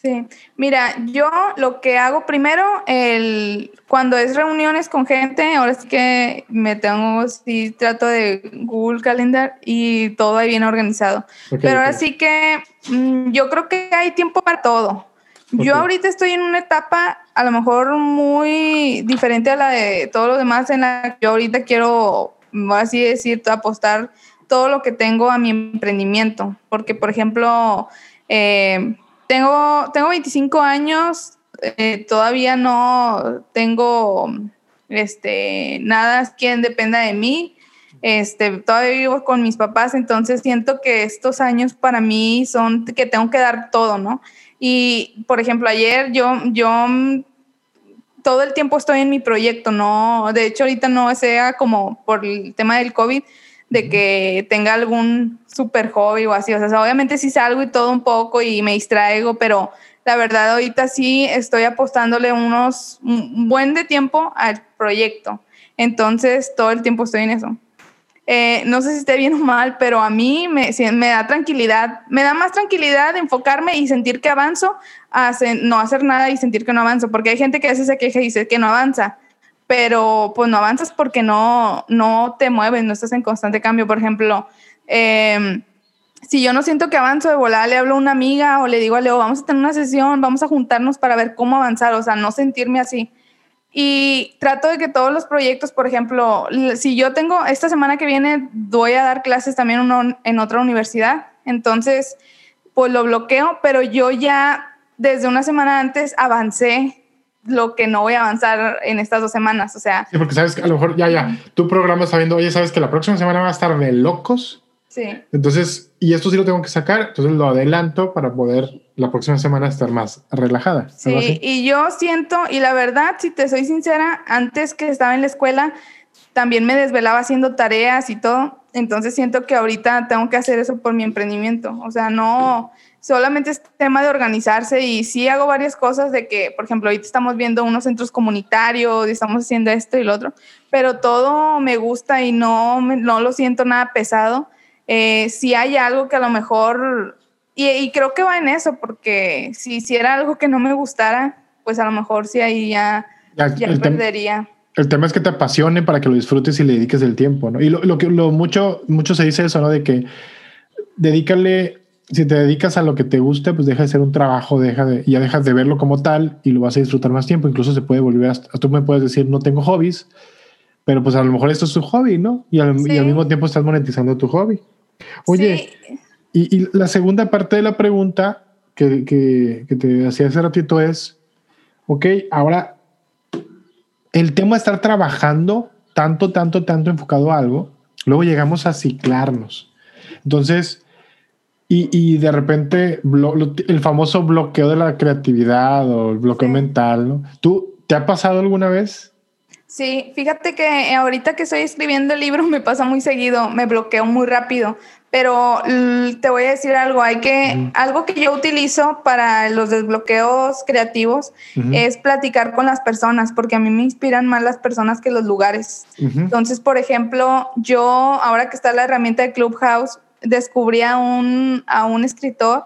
Sí, mira, yo lo que hago primero, el, cuando es reuniones con gente, ahora sí que me tengo, sí trato de Google Calendar y todo ahí bien organizado. Pero ahora sí que mm, yo creo que hay tiempo para todo. Yo ahorita estoy en una etapa a lo mejor muy diferente a la de todos los demás, en la que yo ahorita quiero, así decir, apostar todo lo que tengo a mi emprendimiento. Porque, por ejemplo, eh, tengo, tengo 25 años, eh, todavía no tengo este, nada quien dependa de mí. Este, todavía vivo con mis papás, entonces siento que estos años para mí son que tengo que dar todo, ¿no? Y, por ejemplo, ayer yo, yo todo el tiempo estoy en mi proyecto, ¿no? De hecho, ahorita no sea como por el tema del COVID, de que tenga algún super hobby o así. O sea, obviamente sí salgo y todo un poco y me distraigo, pero la verdad ahorita sí estoy apostándole unos un buen de tiempo al proyecto. Entonces todo el tiempo estoy en eso. eh, no sé si esté bien o mal, pero a mí me, me, da tranquilidad, me da más tranquilidad enfocarme y sentir que avanzo, a no hacer nada y sentir que no avanzo, porque hay gente que a veces se queja y dice que no avanza, pero pues no avanzas porque no, no te mueves, no estás en constante cambio. Por ejemplo, eh, si yo no siento que avanzo de volada, le hablo a una amiga o le digo a Leo, vamos a tener una sesión, vamos a juntarnos para ver cómo avanzar, o sea, no sentirme así. Y trato de que todos los proyectos, por ejemplo, si yo tengo, esta semana que viene voy a dar clases también en otra universidad, entonces, pues lo bloqueo, pero yo ya desde una semana antes avancé lo que no voy a avanzar en estas dos semanas, o sea. Sí, porque sabes que a lo mejor ya, ya, tu programa está viendo, oye, sabes que la próxima semana va a estar de locos Sí. Entonces, y esto sí lo tengo que sacar, entonces lo adelanto para poder la próxima semana estar más relajada. Sí, y yo siento, y la verdad, si te soy sincera, antes que estaba en la escuela, también me desvelaba haciendo tareas y todo, entonces siento que ahorita tengo que hacer eso por mi emprendimiento, o sea, no solamente es tema de organizarse y sí hago varias cosas de que, por ejemplo, ahorita estamos viendo unos centros comunitarios y estamos haciendo esto y lo otro, pero todo me gusta y no, no lo siento nada pesado eh, si hay algo que a lo mejor, y, creo que va en eso, porque si hiciera algo que no me gustara, pues a lo mejor sí ahí ya, ya, perdería. el tema es que te apasione para que lo disfrutes y le dediques el tiempo, ¿no? Y lo, que lo mucho, mucho se dice eso, ¿no? De que dedícale, si te dedicas a lo que te gusta, pues deja de ser un trabajo, deja de, ya dejas de verlo como tal y lo vas a disfrutar más tiempo. Incluso se puede volver, hasta, tú me puedes decir, no tengo hobbies, pero pues a lo mejor esto es tu hobby, ¿no? Y al, y al mismo tiempo estás monetizando tu hobby. Oye, y, la segunda parte de la pregunta que, que, te hacía hace ratito es, ok, ahora el tema de estar trabajando tanto, tanto, tanto enfocado a algo, luego llegamos a ciclarnos. Entonces, y, y de repente el famoso bloqueo de la creatividad o el bloqueo mental, ¿no? ¿Tú te ha pasado alguna vez? Sí, fíjate que ahorita que estoy escribiendo el libro me pasa muy seguido, me bloqueo muy rápido, pero te voy a decir algo, hay que, algo que yo utilizo para los desbloqueos creativos es platicar con las personas, porque a mí me inspiran más las personas que los lugares. Entonces, por ejemplo, yo, ahora que está la herramienta de Clubhouse, descubrí a un, a un escritor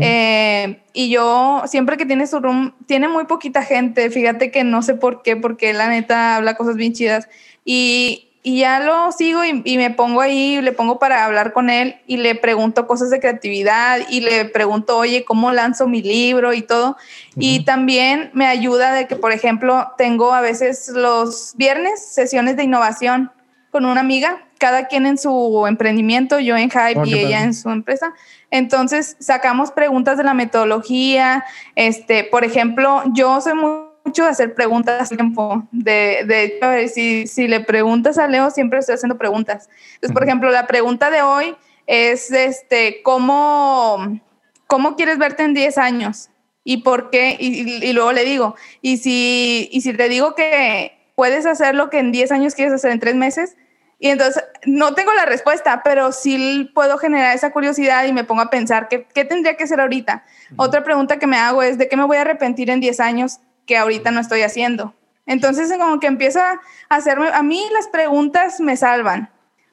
eh, y yo, siempre que tiene su room, tiene muy poquita gente. Fíjate que no sé por qué, porque la neta habla cosas bien chidas. Y, y ya lo sigo y, me pongo ahí, le pongo para hablar con él y le pregunto cosas de creatividad y le pregunto, oye, ¿cómo lanzo mi libro y todo? Y también me ayuda de que, por ejemplo, tengo a veces los viernes sesiones de innovación con una amiga, cada quien en su emprendimiento, yo en Hype oh, y ella en su empresa. Entonces sacamos preguntas de la metodología. Este, por ejemplo, yo soy mucho de hacer preguntas al tiempo. De, de si, si le preguntas a Leo, siempre estoy haciendo preguntas. Entonces, por ejemplo, la pregunta de hoy es, este, ¿cómo, cómo quieres verte en 10 años? ¿Y por qué? Y, y, luego le digo, ¿y si, y si te digo que puedes hacer lo que en 10 años quieres hacer en 3 meses, y entonces no tengo la respuesta, pero sí puedo generar esa curiosidad y me pongo a pensar qué, qué tendría que hacer ahorita. Otra pregunta que me hago es de qué me voy a arrepentir en 10 años que ahorita no estoy haciendo. Entonces como que empiezo a hacerme, a mí las preguntas me salvan,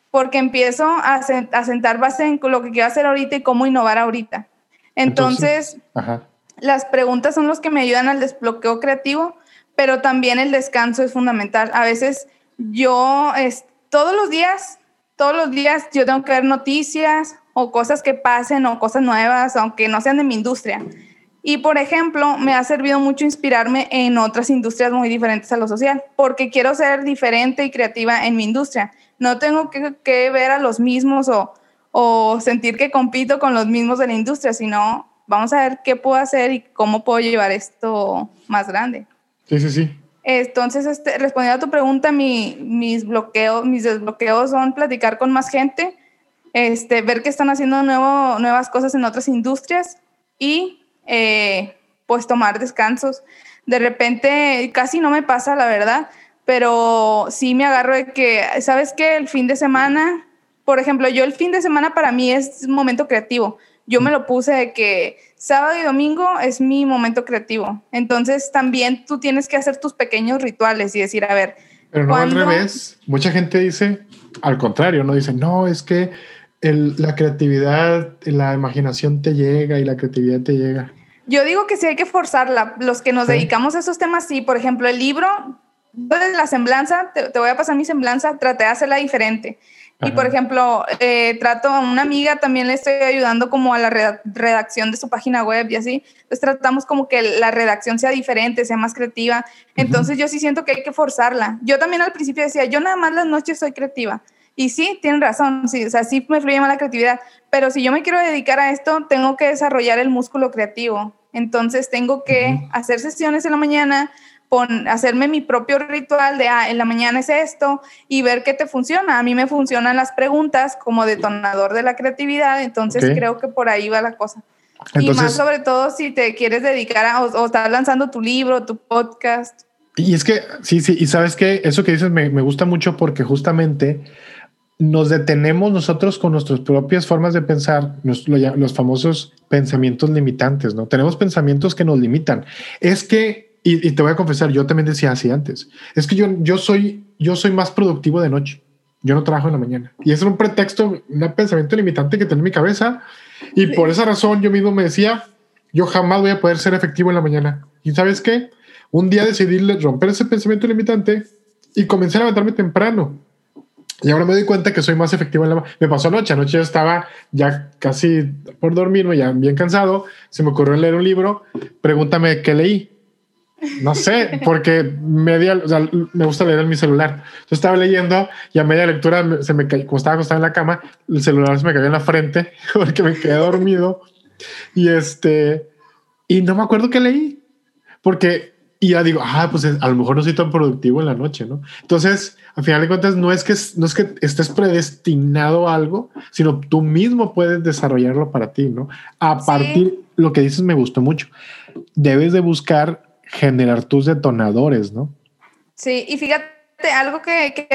porque empiezo a, a sentar base en lo que quiero hacer ahorita y cómo innovar ahorita. Entonces, las preguntas son los que me ayudan al desbloqueo creativo, pero también el descanso es fundamental. A veces yo... Este, todos los días, todos los días yo tengo que ver noticias o cosas que pasen o cosas nuevas, aunque no sean de mi industria. Y por ejemplo, me ha servido mucho inspirarme en otras industrias muy diferentes a lo social, porque quiero ser diferente y creativa en mi industria. No tengo que, ver a los mismos o, o sentir que compito con los mismos de la industria, sino vamos a ver qué puedo hacer y cómo puedo llevar esto más grande. Sí, sí, sí. Entonces, este, respondiendo a tu pregunta, mis bloqueos, mis desbloqueos son platicar con más gente, este, ver que están haciendo nuevo, nuevas cosas en otras industrias y eh, pues tomar descansos. De repente, casi no me pasa, la verdad, pero sí me agarro de que, ¿sabes qué? El fin de semana, por ejemplo, yo el fin de semana para mí es un momento creativo yo me lo puse de que sábado y domingo es mi momento creativo. Entonces también tú tienes que hacer tus pequeños rituales y decir, a ver, Pero no al revés. Mucha gente dice, al contrario, no dice, no, es que la creatividad, la imaginación te llega y la creatividad te llega. Yo digo que sí hay que forzarla. Los que nos dedicamos a esos temas, sí. Por ejemplo, el libro, la semblanza, te, voy a pasar mi semblanza, traté de hacerla diferente. Y por ejemplo, eh, trato a una amiga, también le estoy ayudando como a la redacción de su página web y así. Entonces tratamos como que la redacción sea diferente, sea más creativa. Entonces yo sí siento que hay que forzarla. Yo también al principio decía, yo nada más las noches soy creativa. Y sí, tienen razón, sí, o sea, sí me fluye más la creatividad, pero si yo me quiero dedicar a esto, tengo que desarrollar el músculo creativo. Entonces tengo que hacer sesiones en la mañana, hacerme mi propio ritual de, ah, en la mañana es esto y ver qué te funciona. A mí me funcionan las preguntas como detonador de la creatividad, entonces creo que por ahí va la cosa. y más sobre todo si te quieres dedicar a, o, estás lanzando tu libro, tu podcast. Y es que, sí, sí, y sabes que eso que dices me, me gusta mucho porque justamente nos detenemos nosotros con nuestras propias formas de pensar, los, los, famosos pensamientos limitantes, ¿no? Tenemos pensamientos que nos limitan. Es que, y, te voy a confesar, yo también decía así antes, es que yo, yo, soy, yo soy más productivo de noche, yo no trabajo en la mañana. Y es un pretexto, un pensamiento limitante que tengo en mi cabeza. Y por esa razón yo mismo me decía, yo jamás voy a poder ser efectivo en la mañana. ¿Y sabes qué? Un día decidí romper ese pensamiento limitante y comencé a levantarme temprano y ahora me doy cuenta que soy más efectivo en la... Me pasó anoche, anoche yo estaba ya casi por dormirme, ya bien cansado, se me ocurrió leer un libro, pregúntame qué leí. No sé, porque media, o sea, me gusta leer en mi celular. Yo estaba leyendo y a media lectura se me cayó, como estaba acostado en la cama, el celular se me cayó en la frente porque me quedé dormido. Y este, y no me acuerdo qué leí, porque y ya digo, ah, pues a lo mejor no soy tan productivo en la noche, ¿no? Entonces, al final de cuentas, no es que, no es que estés predestinado a algo, sino tú mismo puedes desarrollarlo para ti, ¿no? A partir, lo que dices me gustó mucho, debes de buscar generar tus detonadores, ¿no? Sí, y fíjate, algo que, que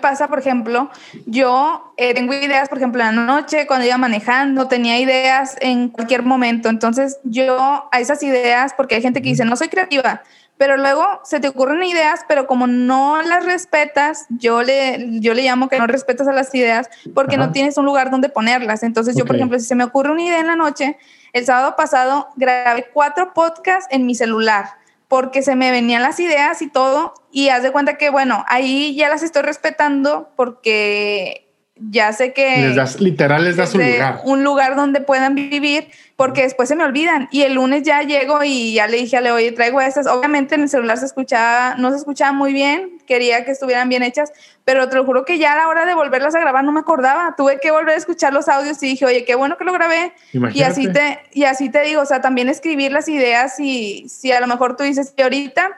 pasa, por ejemplo, yo eh, tengo ideas, por ejemplo, en la noche, cuando iba manejando, tenía ideas en cualquier momento. Entonces, yo a esas ideas, porque hay gente que dice, no soy creativa, pero luego se te ocurren ideas, pero como no las respetas, yo le, yo le llamo que no respetas a las ideas porque no tienes un lugar donde ponerlas. Entonces yo, por ejemplo, si se me ocurre una idea en la noche, el sábado pasado grabé cuatro podcasts en mi celular porque se me venían las ideas y todo y haz de cuenta que, bueno, ahí ya las estoy respetando porque ya sé que... Les das, literal les das un lugar. Un lugar donde puedan vivir, porque después se me olvidan. Y el lunes ya llego y ya le dije a Leo, oye, traigo estas. Obviamente en el celular se escuchaba, no se escuchaba muy bien, quería que estuvieran bien hechas, pero te lo juro que ya a la hora de volverlas a grabar no me acordaba. Tuve que volver a escuchar los audios y dije, oye, qué bueno que lo grabé. Y así, te, y así te digo, o sea, también escribir las ideas y si a lo mejor tú dices que ahorita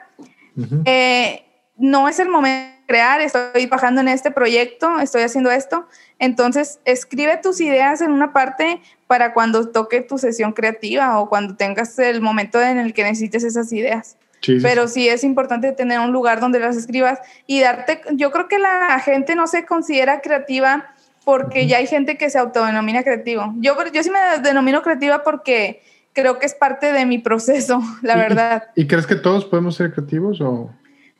eh, no es el momento crear, estoy bajando en este proyecto, estoy haciendo esto. Entonces, escribe tus ideas en una parte para cuando toque tu sesión creativa o cuando tengas el momento en el que necesites esas ideas. Pero sí. es importante tener un lugar donde las escribas y darte, yo creo que la gente no se considera creativa porque ya hay gente que se autodenomina creativo. Yo, yo sí me denomino creativa porque creo que es parte de mi proceso, la verdad. ¿Y crees que todos podemos ser creativos o...?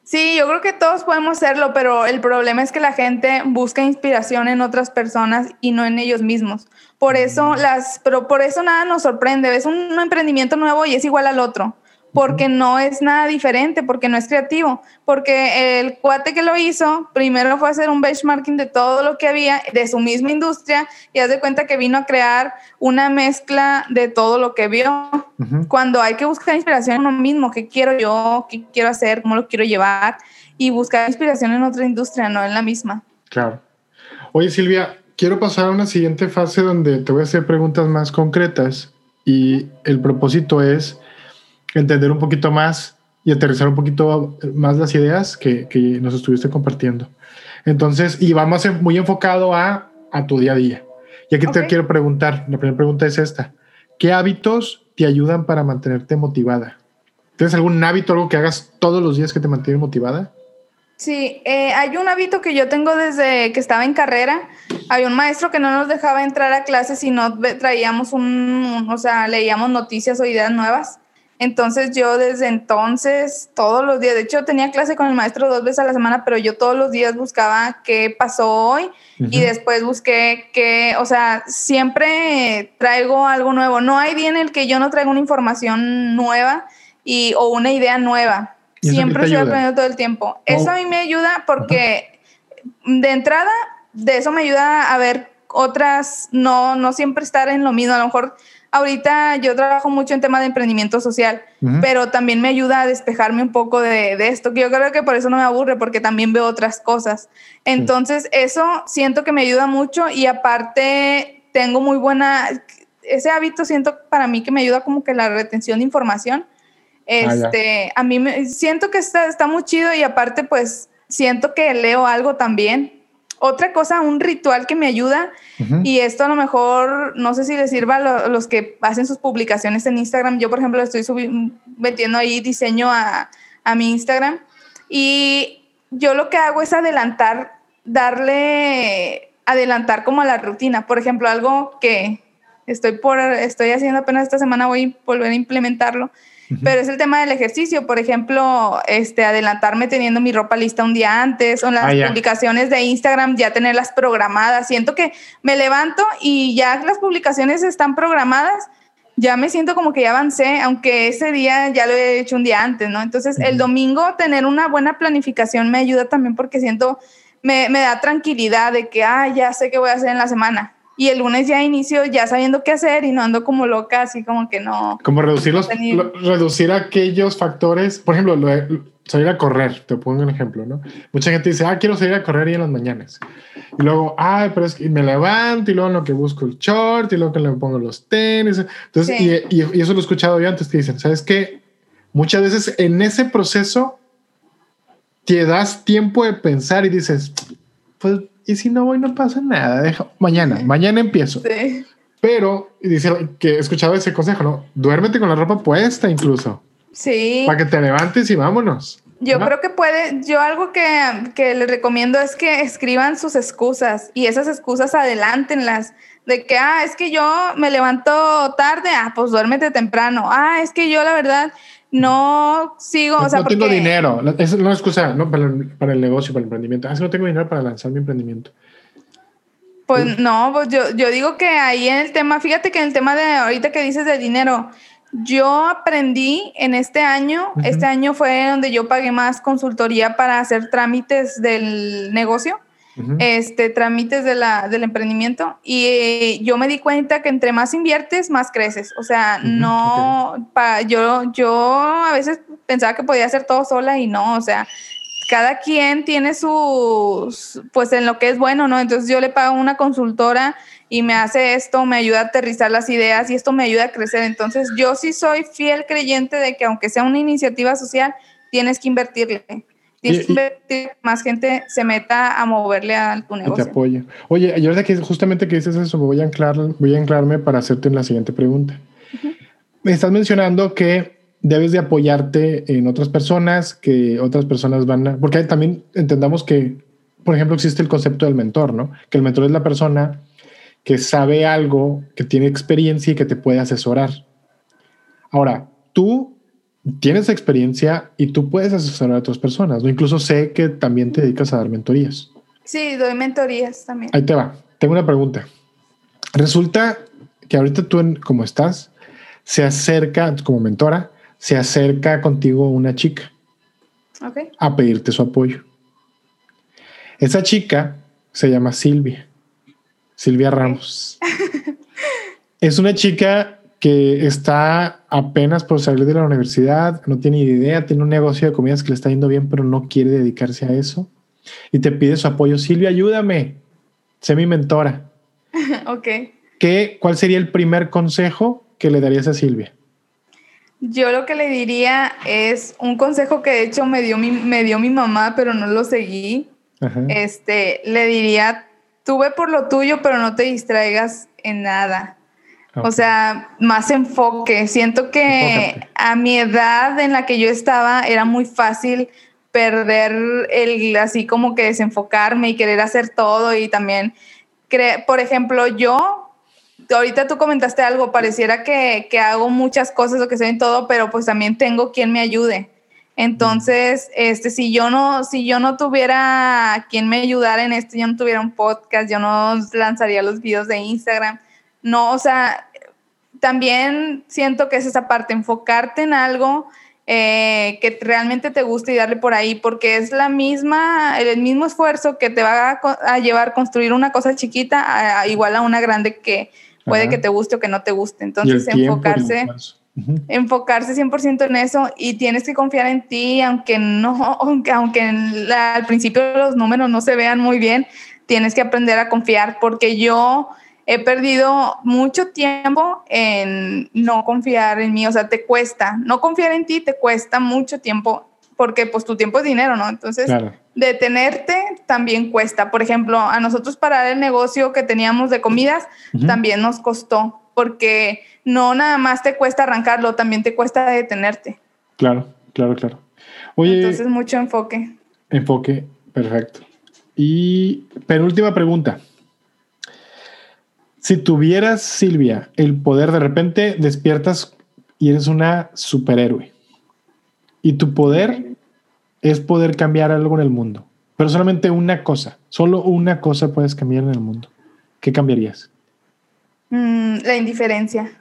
Sí, yo creo que todos podemos serlo, pero el problema es que la gente busca inspiración en otras personas y no en ellos mismos. Por eso mm. las, pero por eso nada nos sorprende. Ves un emprendimiento nuevo y es igual al otro porque no es nada diferente, porque no es creativo, porque el cuate que lo hizo primero fue hacer un benchmarking de todo lo que había de su misma industria y haz de cuenta que vino a crear una mezcla de todo lo que vio. Cuando hay que buscar inspiración en uno mismo, qué quiero yo, qué quiero hacer, cómo lo quiero llevar y buscar inspiración en otra industria, no en la misma. Claro. Oye Silvia, quiero pasar a una siguiente fase donde te voy a hacer preguntas más concretas y el propósito es entender un poquito más y aterrizar un poquito más las ideas que, que nos estuviste compartiendo. Entonces, y vamos muy enfocado a, a tu día a día. Y aquí te quiero preguntar, la primera pregunta es esta. ¿Qué hábitos te ayudan para mantenerte motivada? ¿Tienes algún hábito, algo que hagas todos los días que te mantiene motivada? Sí, eh, hay un hábito que yo tengo desde que estaba en carrera. Hay un maestro que no nos dejaba entrar a clases si no traíamos un, o sea, leíamos noticias o ideas nuevas. Entonces yo desde entonces, todos los días, de hecho tenía clase con el maestro dos veces a la semana, pero yo todos los días buscaba qué pasó hoy y después busqué qué, o sea, siempre traigo algo nuevo. No hay día en el que yo no traiga una información nueva y, o una idea nueva. Siempre estoy aprendiendo todo el tiempo. Eso a mí me ayuda porque de entrada, de eso me ayuda a ver otras, no, no siempre estar en lo mismo. A lo mejor ahorita yo trabajo mucho en tema de emprendimiento social, pero también me ayuda a despejarme un poco de, esto, que yo creo que por eso no me aburre, porque también veo otras cosas. Entonces, eso siento que me ayuda mucho y aparte tengo muy buena, ese hábito siento para mí que me ayuda como que la retención de información. Ah, este, a mí me, siento que está, está muy chido y aparte pues siento que leo algo también otra cosa, un ritual que me ayuda, y esto a lo mejor no sé si les sirva a los que hacen sus publicaciones en Instagram. Yo, por ejemplo, estoy metiendo ahí diseño a, a mi Instagram, y yo lo que hago es adelantar, darle, adelantar como a la rutina. Por ejemplo, algo que estoy, por, estoy haciendo apenas esta semana, voy a volver a implementarlo pero es el tema del ejercicio, por ejemplo, este, adelantarme teniendo mi ropa lista un día antes, o las ah, publicaciones de Instagram ya tenerlas programadas. Siento que me levanto y ya las publicaciones están programadas, ya me siento como que ya avancé, aunque ese día ya lo he hecho un día antes, ¿no? Entonces, el domingo tener una buena planificación me ayuda también porque siento, me, me da tranquilidad de que, ah, ya sé qué voy a hacer en la semana y el lunes ya inicio ya sabiendo qué hacer y no ando como loca, así como que no. Como reducir los, reducir aquellos factores, por ejemplo, salir a correr, te pongo un ejemplo, ¿no? Mucha gente dice, ah, quiero salir a correr y en las mañanas. Y luego, ay, pero es que me levanto y luego en lo que busco el short y luego que le pongo los tenis. Entonces, y, y, eso lo he escuchado yo antes, que dicen, ¿sabes qué? Muchas veces en ese proceso te das tiempo de pensar y dices, pues y si no voy no pasa nada, deja, mañana, mañana empiezo. Sí. Pero dice que he escuchado ese consejo, ¿no? Duérmete con la ropa puesta incluso. Sí. Para que te levantes y vámonos. Yo creo que puede, yo algo que, que les recomiendo es que escriban sus excusas y esas excusas adelántenlas. De que, ah, es que yo me levanto tarde, ah, pues duérmete temprano. Ah, es que yo la verdad no sigo, o sea, no tengo dinero, es no excusa, no para el, para el negocio, para el emprendimiento. Ah, que no tengo dinero para lanzar mi emprendimiento. Pues no, pues yo, yo digo que ahí en el tema, fíjate que en el tema de ahorita que dices de dinero, yo aprendí en este año, este año fue donde yo pagué más consultoría para hacer trámites del negocio este, trámites de la, del emprendimiento y eh, yo me di cuenta que entre más inviertes, más creces. O sea, no, yo, yo a veces pensaba que podía hacer todo sola y no, o sea, cada quien tiene sus, pues en lo que es bueno, ¿no? Entonces yo le pago a una consultora y me hace esto, me ayuda a aterrizar las ideas y esto me ayuda a crecer. Entonces yo sí soy fiel creyente de que aunque sea una iniciativa social, tienes que invertirle. Tienes que más gente se meta a moverle a tu negocio. Te apoya. Oye, y ahora que justamente que dices eso, voy a, anclar, voy a anclarme para hacerte la siguiente pregunta. Me estás mencionando que debes de apoyarte en otras personas, que otras personas van a... Porque también entendamos que, por ejemplo, existe el concepto del mentor, ¿no? Que el mentor es la persona que sabe algo, que tiene experiencia y que te puede asesorar. Ahora, tú tienes experiencia y tú puedes asesorar a otras personas. ¿no? Incluso sé que también te dedicas a dar mentorías. Sí, doy mentorías también. Ahí te va. Tengo una pregunta. Resulta que ahorita tú, como estás, se acerca, como mentora, se acerca contigo una chica a pedirte su apoyo. Esa chica se llama Silvia, Silvia Ramos. es una chica que está apenas por salir de la universidad, no tiene idea, tiene un negocio de comidas que le está yendo bien, pero no quiere dedicarse a eso. Y te pide su apoyo. Silvia, ayúdame. Sé mi mentora. ok. ¿Qué, ¿Cuál sería el primer consejo que le darías a Silvia? Yo lo que le diría es un consejo que de hecho me dio mi, me dio mi mamá, pero no lo seguí. Este, le diría, tuve por lo tuyo, pero no te distraigas en nada. O sea, más enfoque. Siento que a mi edad en la que yo estaba era muy fácil perder el así como que desenfocarme y querer hacer todo y también, por ejemplo, yo ahorita tú comentaste algo, pareciera que, que hago muchas cosas o que sé en todo, pero pues también tengo quien me ayude. Entonces, este, si yo no, si yo no tuviera quien me ayudara en esto, yo no tuviera un podcast, yo no lanzaría los videos de Instagram. No, o sea, también siento que es esa parte, enfocarte en algo eh, que realmente te guste y darle por ahí, porque es la misma, el mismo esfuerzo que te va a, llevar a construir una cosa chiquita igual a una grande que puede que te guste o que no te guste. Entonces, enfocarse enfocarse 100% en eso y tienes que confiar en ti, aunque no, aunque, aunque al principio los números no se vean muy bien, tienes que aprender a confiar porque yo he perdido mucho tiempo en no confiar en mí, o sea, te cuesta, no confiar en ti te cuesta mucho tiempo porque pues tu tiempo es dinero, ¿no? Entonces, detenerte también cuesta. Por ejemplo, a nosotros parar el negocio que teníamos de comidas también nos costó porque no nada más te cuesta arrancarlo, también te cuesta detenerte. Claro, claro, claro. Oye, Entonces mucho enfoque. Enfoque, perfecto. Y penúltima pregunta. Si tuvieras, Silvia, el poder, de repente despiertas y eres una superhéroe. Y tu poder es poder cambiar algo en el mundo. Pero solamente una cosa. Solo una cosa puedes cambiar en el mundo. ¿Qué cambiarías? Mm, la indiferencia.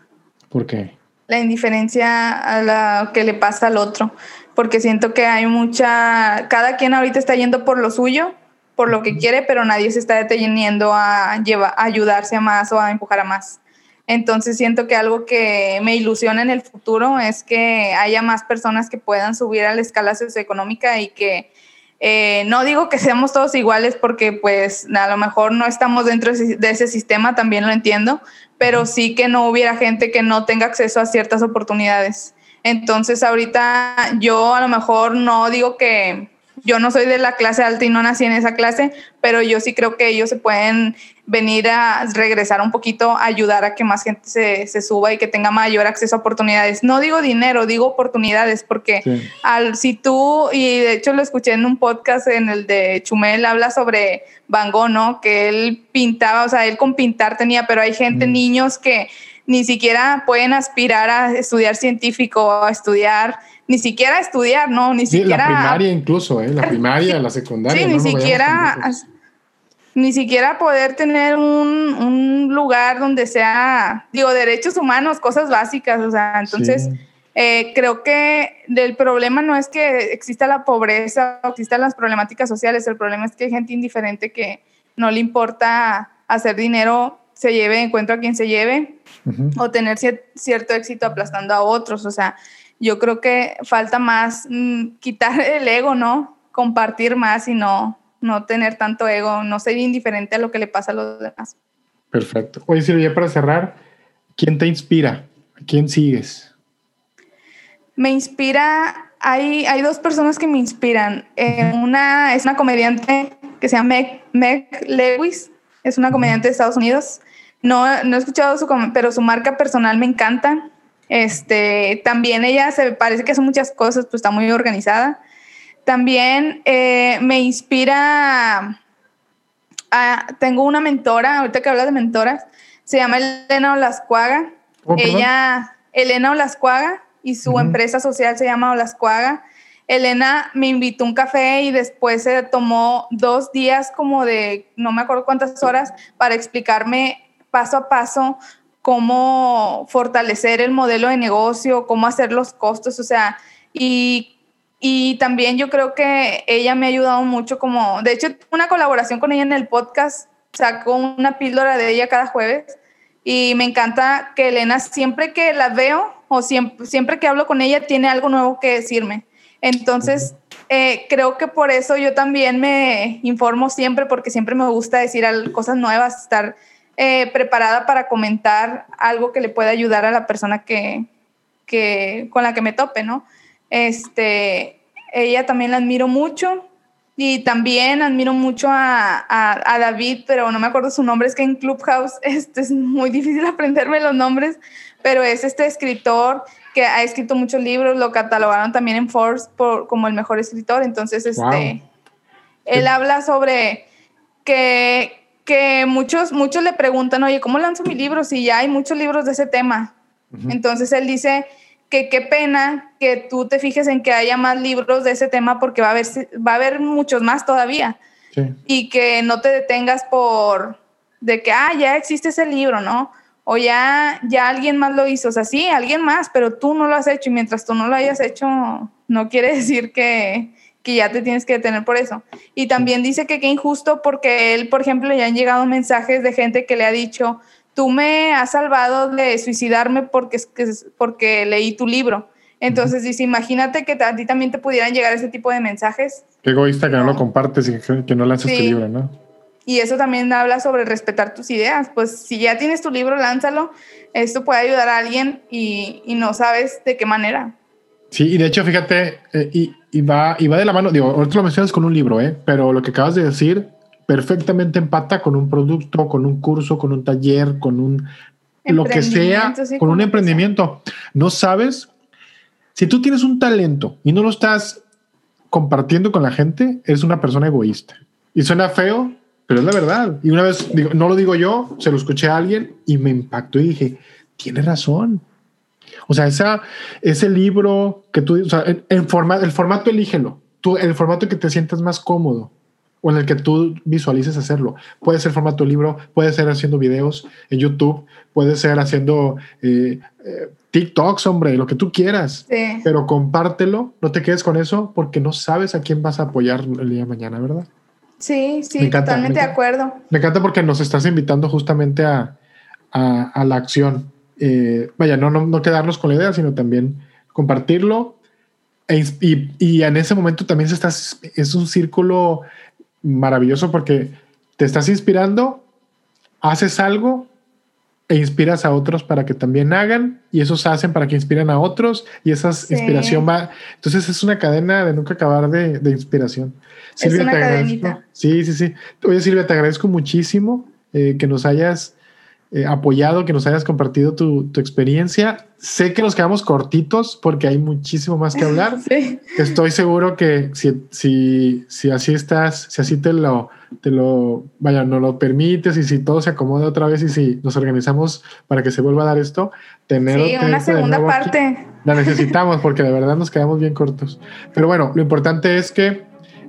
¿Por qué? La indiferencia a lo que le pasa al otro, porque siento que hay mucha, cada quien ahorita está yendo por lo suyo, por lo que quiere, pero nadie se está deteniendo a, llevar, a ayudarse a más o a empujar a más. Entonces siento que algo que me ilusiona en el futuro es que haya más personas que puedan subir a la escala socioeconómica y que eh, no digo que seamos todos iguales porque pues a lo mejor no estamos dentro de ese sistema, también lo entiendo, pero sí que no hubiera gente que no tenga acceso a ciertas oportunidades. Entonces ahorita yo a lo mejor no digo que yo no soy de la clase alta y no nací en esa clase, pero yo sí creo que ellos se pueden venir a regresar un poquito, ayudar a que más gente se, suba y que tenga mayor acceso a oportunidades. No digo dinero, digo oportunidades, porque al, si tú, y de hecho lo escuché en un podcast en el de Chumel, habla sobre Van Gogh, ¿no? Que él pintaba, o sea, él con pintar tenía, pero hay gente, mm. niños que ni siquiera pueden aspirar a estudiar científico, a estudiar ni siquiera estudiar, ¿no? Ni sí, siquiera... La primaria incluso, ¿eh? La primaria, la secundaria. Sí, ni siquiera... Ni siquiera poder tener un, un, lugar donde sea, digo, derechos humanos, cosas básicas, o sea, entonces... Eh, creo que el problema no es que exista la pobreza o existan las problemáticas sociales, el problema es que hay gente indiferente que no le importa hacer dinero, se lleve, encuentro a quien se lleve, o tener cierto éxito aplastando a otros. O sea, yo creo que falta más mm, quitar el ego, ¿no? Compartir más y no, no tener tanto ego, no ser indiferente a lo que le pasa a los demás. Perfecto. Oye, Silvia, para cerrar, ¿quién te inspira? ¿A quién sigues? Me inspira, hay, hay dos personas que me inspiran. Eh, una es una comediante que se llama Meg, Meg Lewis, es una comediante de Estados Unidos. No, no he escuchado su, pero su marca personal me encanta. Este, también ella se parece que hace muchas cosas, pues está muy organizada. También eh, me inspira, tengo una mentora, ahorita que hablas de mentoras, se llama Elena Olascuaga. ella, Elena Olascuaga, y su empresa social se llama Olascuaga. Elena me invitó a un café y después se tomó dos días como de no me acuerdo cuántas horas para explicarme paso a paso cómo fortalecer el modelo de negocio, cómo hacer los costos, o sea, y, y también yo creo que ella me ha ayudado mucho como, de hecho, una colaboración con ella en el podcast, saco una píldora de ella cada jueves y me encanta que Elena siempre que la veo o siempre, siempre que hablo con ella tiene algo nuevo que decirme. Entonces, eh, creo que por eso yo también me informo siempre porque siempre me gusta decir cosas nuevas, estar eh, preparada para comentar algo que le pueda ayudar a la persona que, que, con la que me tope, ¿no? Este, ella también la admiro mucho y también admiro mucho a, a, David, pero no me acuerdo su nombre, es que en Clubhouse este, es muy difícil aprenderme los nombres, pero es este escritor que ha escrito muchos libros, lo catalogaron también en Forbes por, como el mejor escritor, entonces este, él habla sobre que que muchos, muchos le preguntan, oye, ¿cómo lanzo mi libro si ya hay muchos libros de ese tema? Entonces él dice que qué pena que tú te fijes en que haya más libros de ese tema porque va a haber, va a haber muchos más todavía. Y que no te detengas por de que, ah, ya existe ese libro, ¿no? O ya, ya alguien más lo hizo. O sea, sí, alguien más, pero tú no lo has hecho y mientras tú no lo hayas hecho, no quiere decir que, que ya te tienes que detener por eso. Y también dice que qué injusto porque él, por ejemplo, ya han llegado mensajes de gente que le ha dicho, tú me has salvado de suicidarme porque, porque leí tu libro. Entonces dice, imagínate que a ti también te pudieran llegar ese tipo de mensajes. Qué egoísta que no, lo compartes y que, no lanzas tu libro, ¿no? Y eso también habla sobre respetar tus ideas. Pues si ya tienes tu libro, lánzalo. Esto puede ayudar a alguien y, y no sabes de qué manera. Sí, y de hecho, fíjate, eh, y, y, va, y va de la mano, digo, ahorita lo mencionas con un libro, ¿eh? pero lo que acabas de decir perfectamente empata con un producto, con un curso, con un taller, con un lo que sea, con un emprendimiento. No sabes, si tú tienes un talento y no lo estás compartiendo con la gente, eres una persona egoísta. Y suena feo, pero es la verdad. Y una vez, digo, no lo digo yo, se lo escuché a alguien y me impactó y dije, tiene razón. O sea, esa, ese libro que tú, o sea, el, el formato elígelo, tú, el formato que te sientas más cómodo o en el que tú visualices hacerlo. Puede ser formato libro, puede ser haciendo videos en YouTube, puede ser haciendo eh, eh, TikToks, hombre, lo que tú quieras. Pero compártelo, no te quedes con eso porque no sabes a quién vas a apoyar el día de mañana, ¿verdad? Sí, sí, totalmente de acuerdo. Me encanta porque nos estás invitando justamente a, a la acción eh, vaya, no, no, quedarnos con la idea, sino también compartirlo. E y, y, en ese momento también se está, es un círculo maravilloso porque te estás inspirando, haces algo e inspiras a otros para que también hagan y esos hacen para que inspiren a otros y esa inspiración va. Entonces es una cadena de nunca acabar de, de inspiración. Silvia, es una te cadenita. Sí, sí, sí. Oye, Silvia, te agradezco muchísimo eh, que nos hayas eh, apoyado, que nos hayas compartido tu, experiencia. Sé que nos quedamos cortitos porque hay muchísimo más que hablar. Estoy seguro que si, si, si así estás, si así te lo, te lo, vaya, no lo permites y si todo se acomoda otra vez y si nos organizamos para que se vuelva a dar esto, tener una segunda parte. la necesitamos porque de verdad nos quedamos bien cortos. Pero bueno, lo importante es que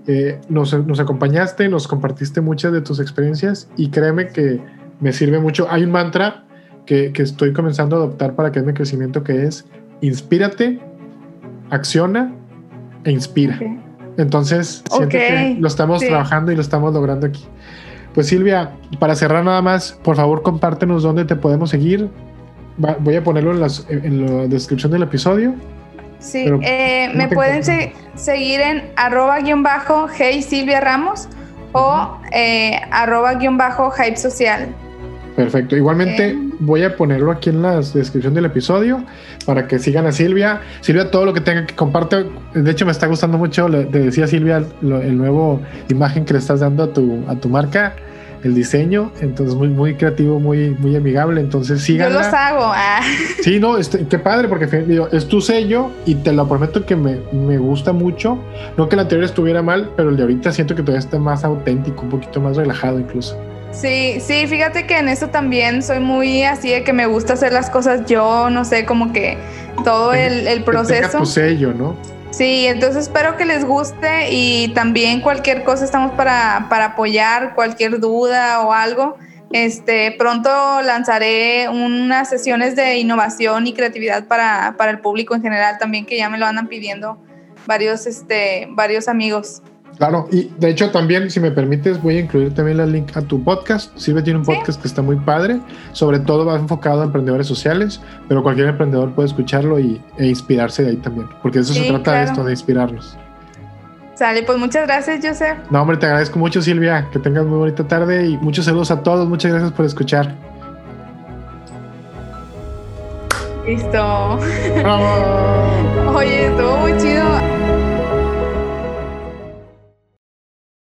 eh, nos, nos acompañaste, nos compartiste muchas de tus experiencias y créeme que me sirve mucho. Hay un mantra que, que estoy comenzando a adoptar para que es mi crecimiento que es inspírate, acciona e inspira. Entonces, siento que lo estamos trabajando y lo estamos logrando aquí. Pues Silvia, para cerrar nada más, por favor compártenos dónde te podemos seguir. voy a ponerlo en, las, en, la descripción del episodio. Sí, eh, me pueden seguir en arroba guion bajo hey Silvia Ramos o eh, arroba guion bajo hype social. Perfecto. Igualmente voy a ponerlo aquí en la descripción del episodio para que sigan a Silvia. Silvia, todo lo que tenga que comparte. De hecho, me está gustando mucho, le, decía Silvia, el nuevo imagen que le estás dando a tu, a tu marca el diseño, entonces muy, muy creativo, muy, muy amigable, entonces síganla. Yo los hago. Ah. Sí, no, este, qué padre, porque es tu sello y te lo prometo que me, me, gusta mucho. No que el anterior estuviera mal, pero el de ahorita siento que todavía está más auténtico, un poquito más relajado incluso. Sí, sí, fíjate que en eso también soy muy así de que me gusta hacer las cosas yo, no sé, como que todo el, el proceso. tu sello, ¿no? Sí, entonces espero que les guste y también cualquier cosa estamos para, para apoyar, cualquier duda o algo. Este, pronto lanzaré unas sesiones de innovación y creatividad para, para el público en general también, que ya me lo andan pidiendo varios, este, varios amigos. Claro, y de hecho también, si me permites, voy a incluir también el link a tu podcast. Silvia tiene un podcast que está muy padre, sobre todo va enfocado a emprendedores sociales, pero cualquier emprendedor puede escucharlo y, e inspirarse de ahí también, porque eso se trata de esto, de inspirarnos. Sale, pues muchas gracias, Joseph. No, hombre, te agradezco mucho, Silvia, que tengas muy bonita tarde y muchos saludos a todos, muchas gracias por escuchar. Listo. Oye, estuvo muy chido.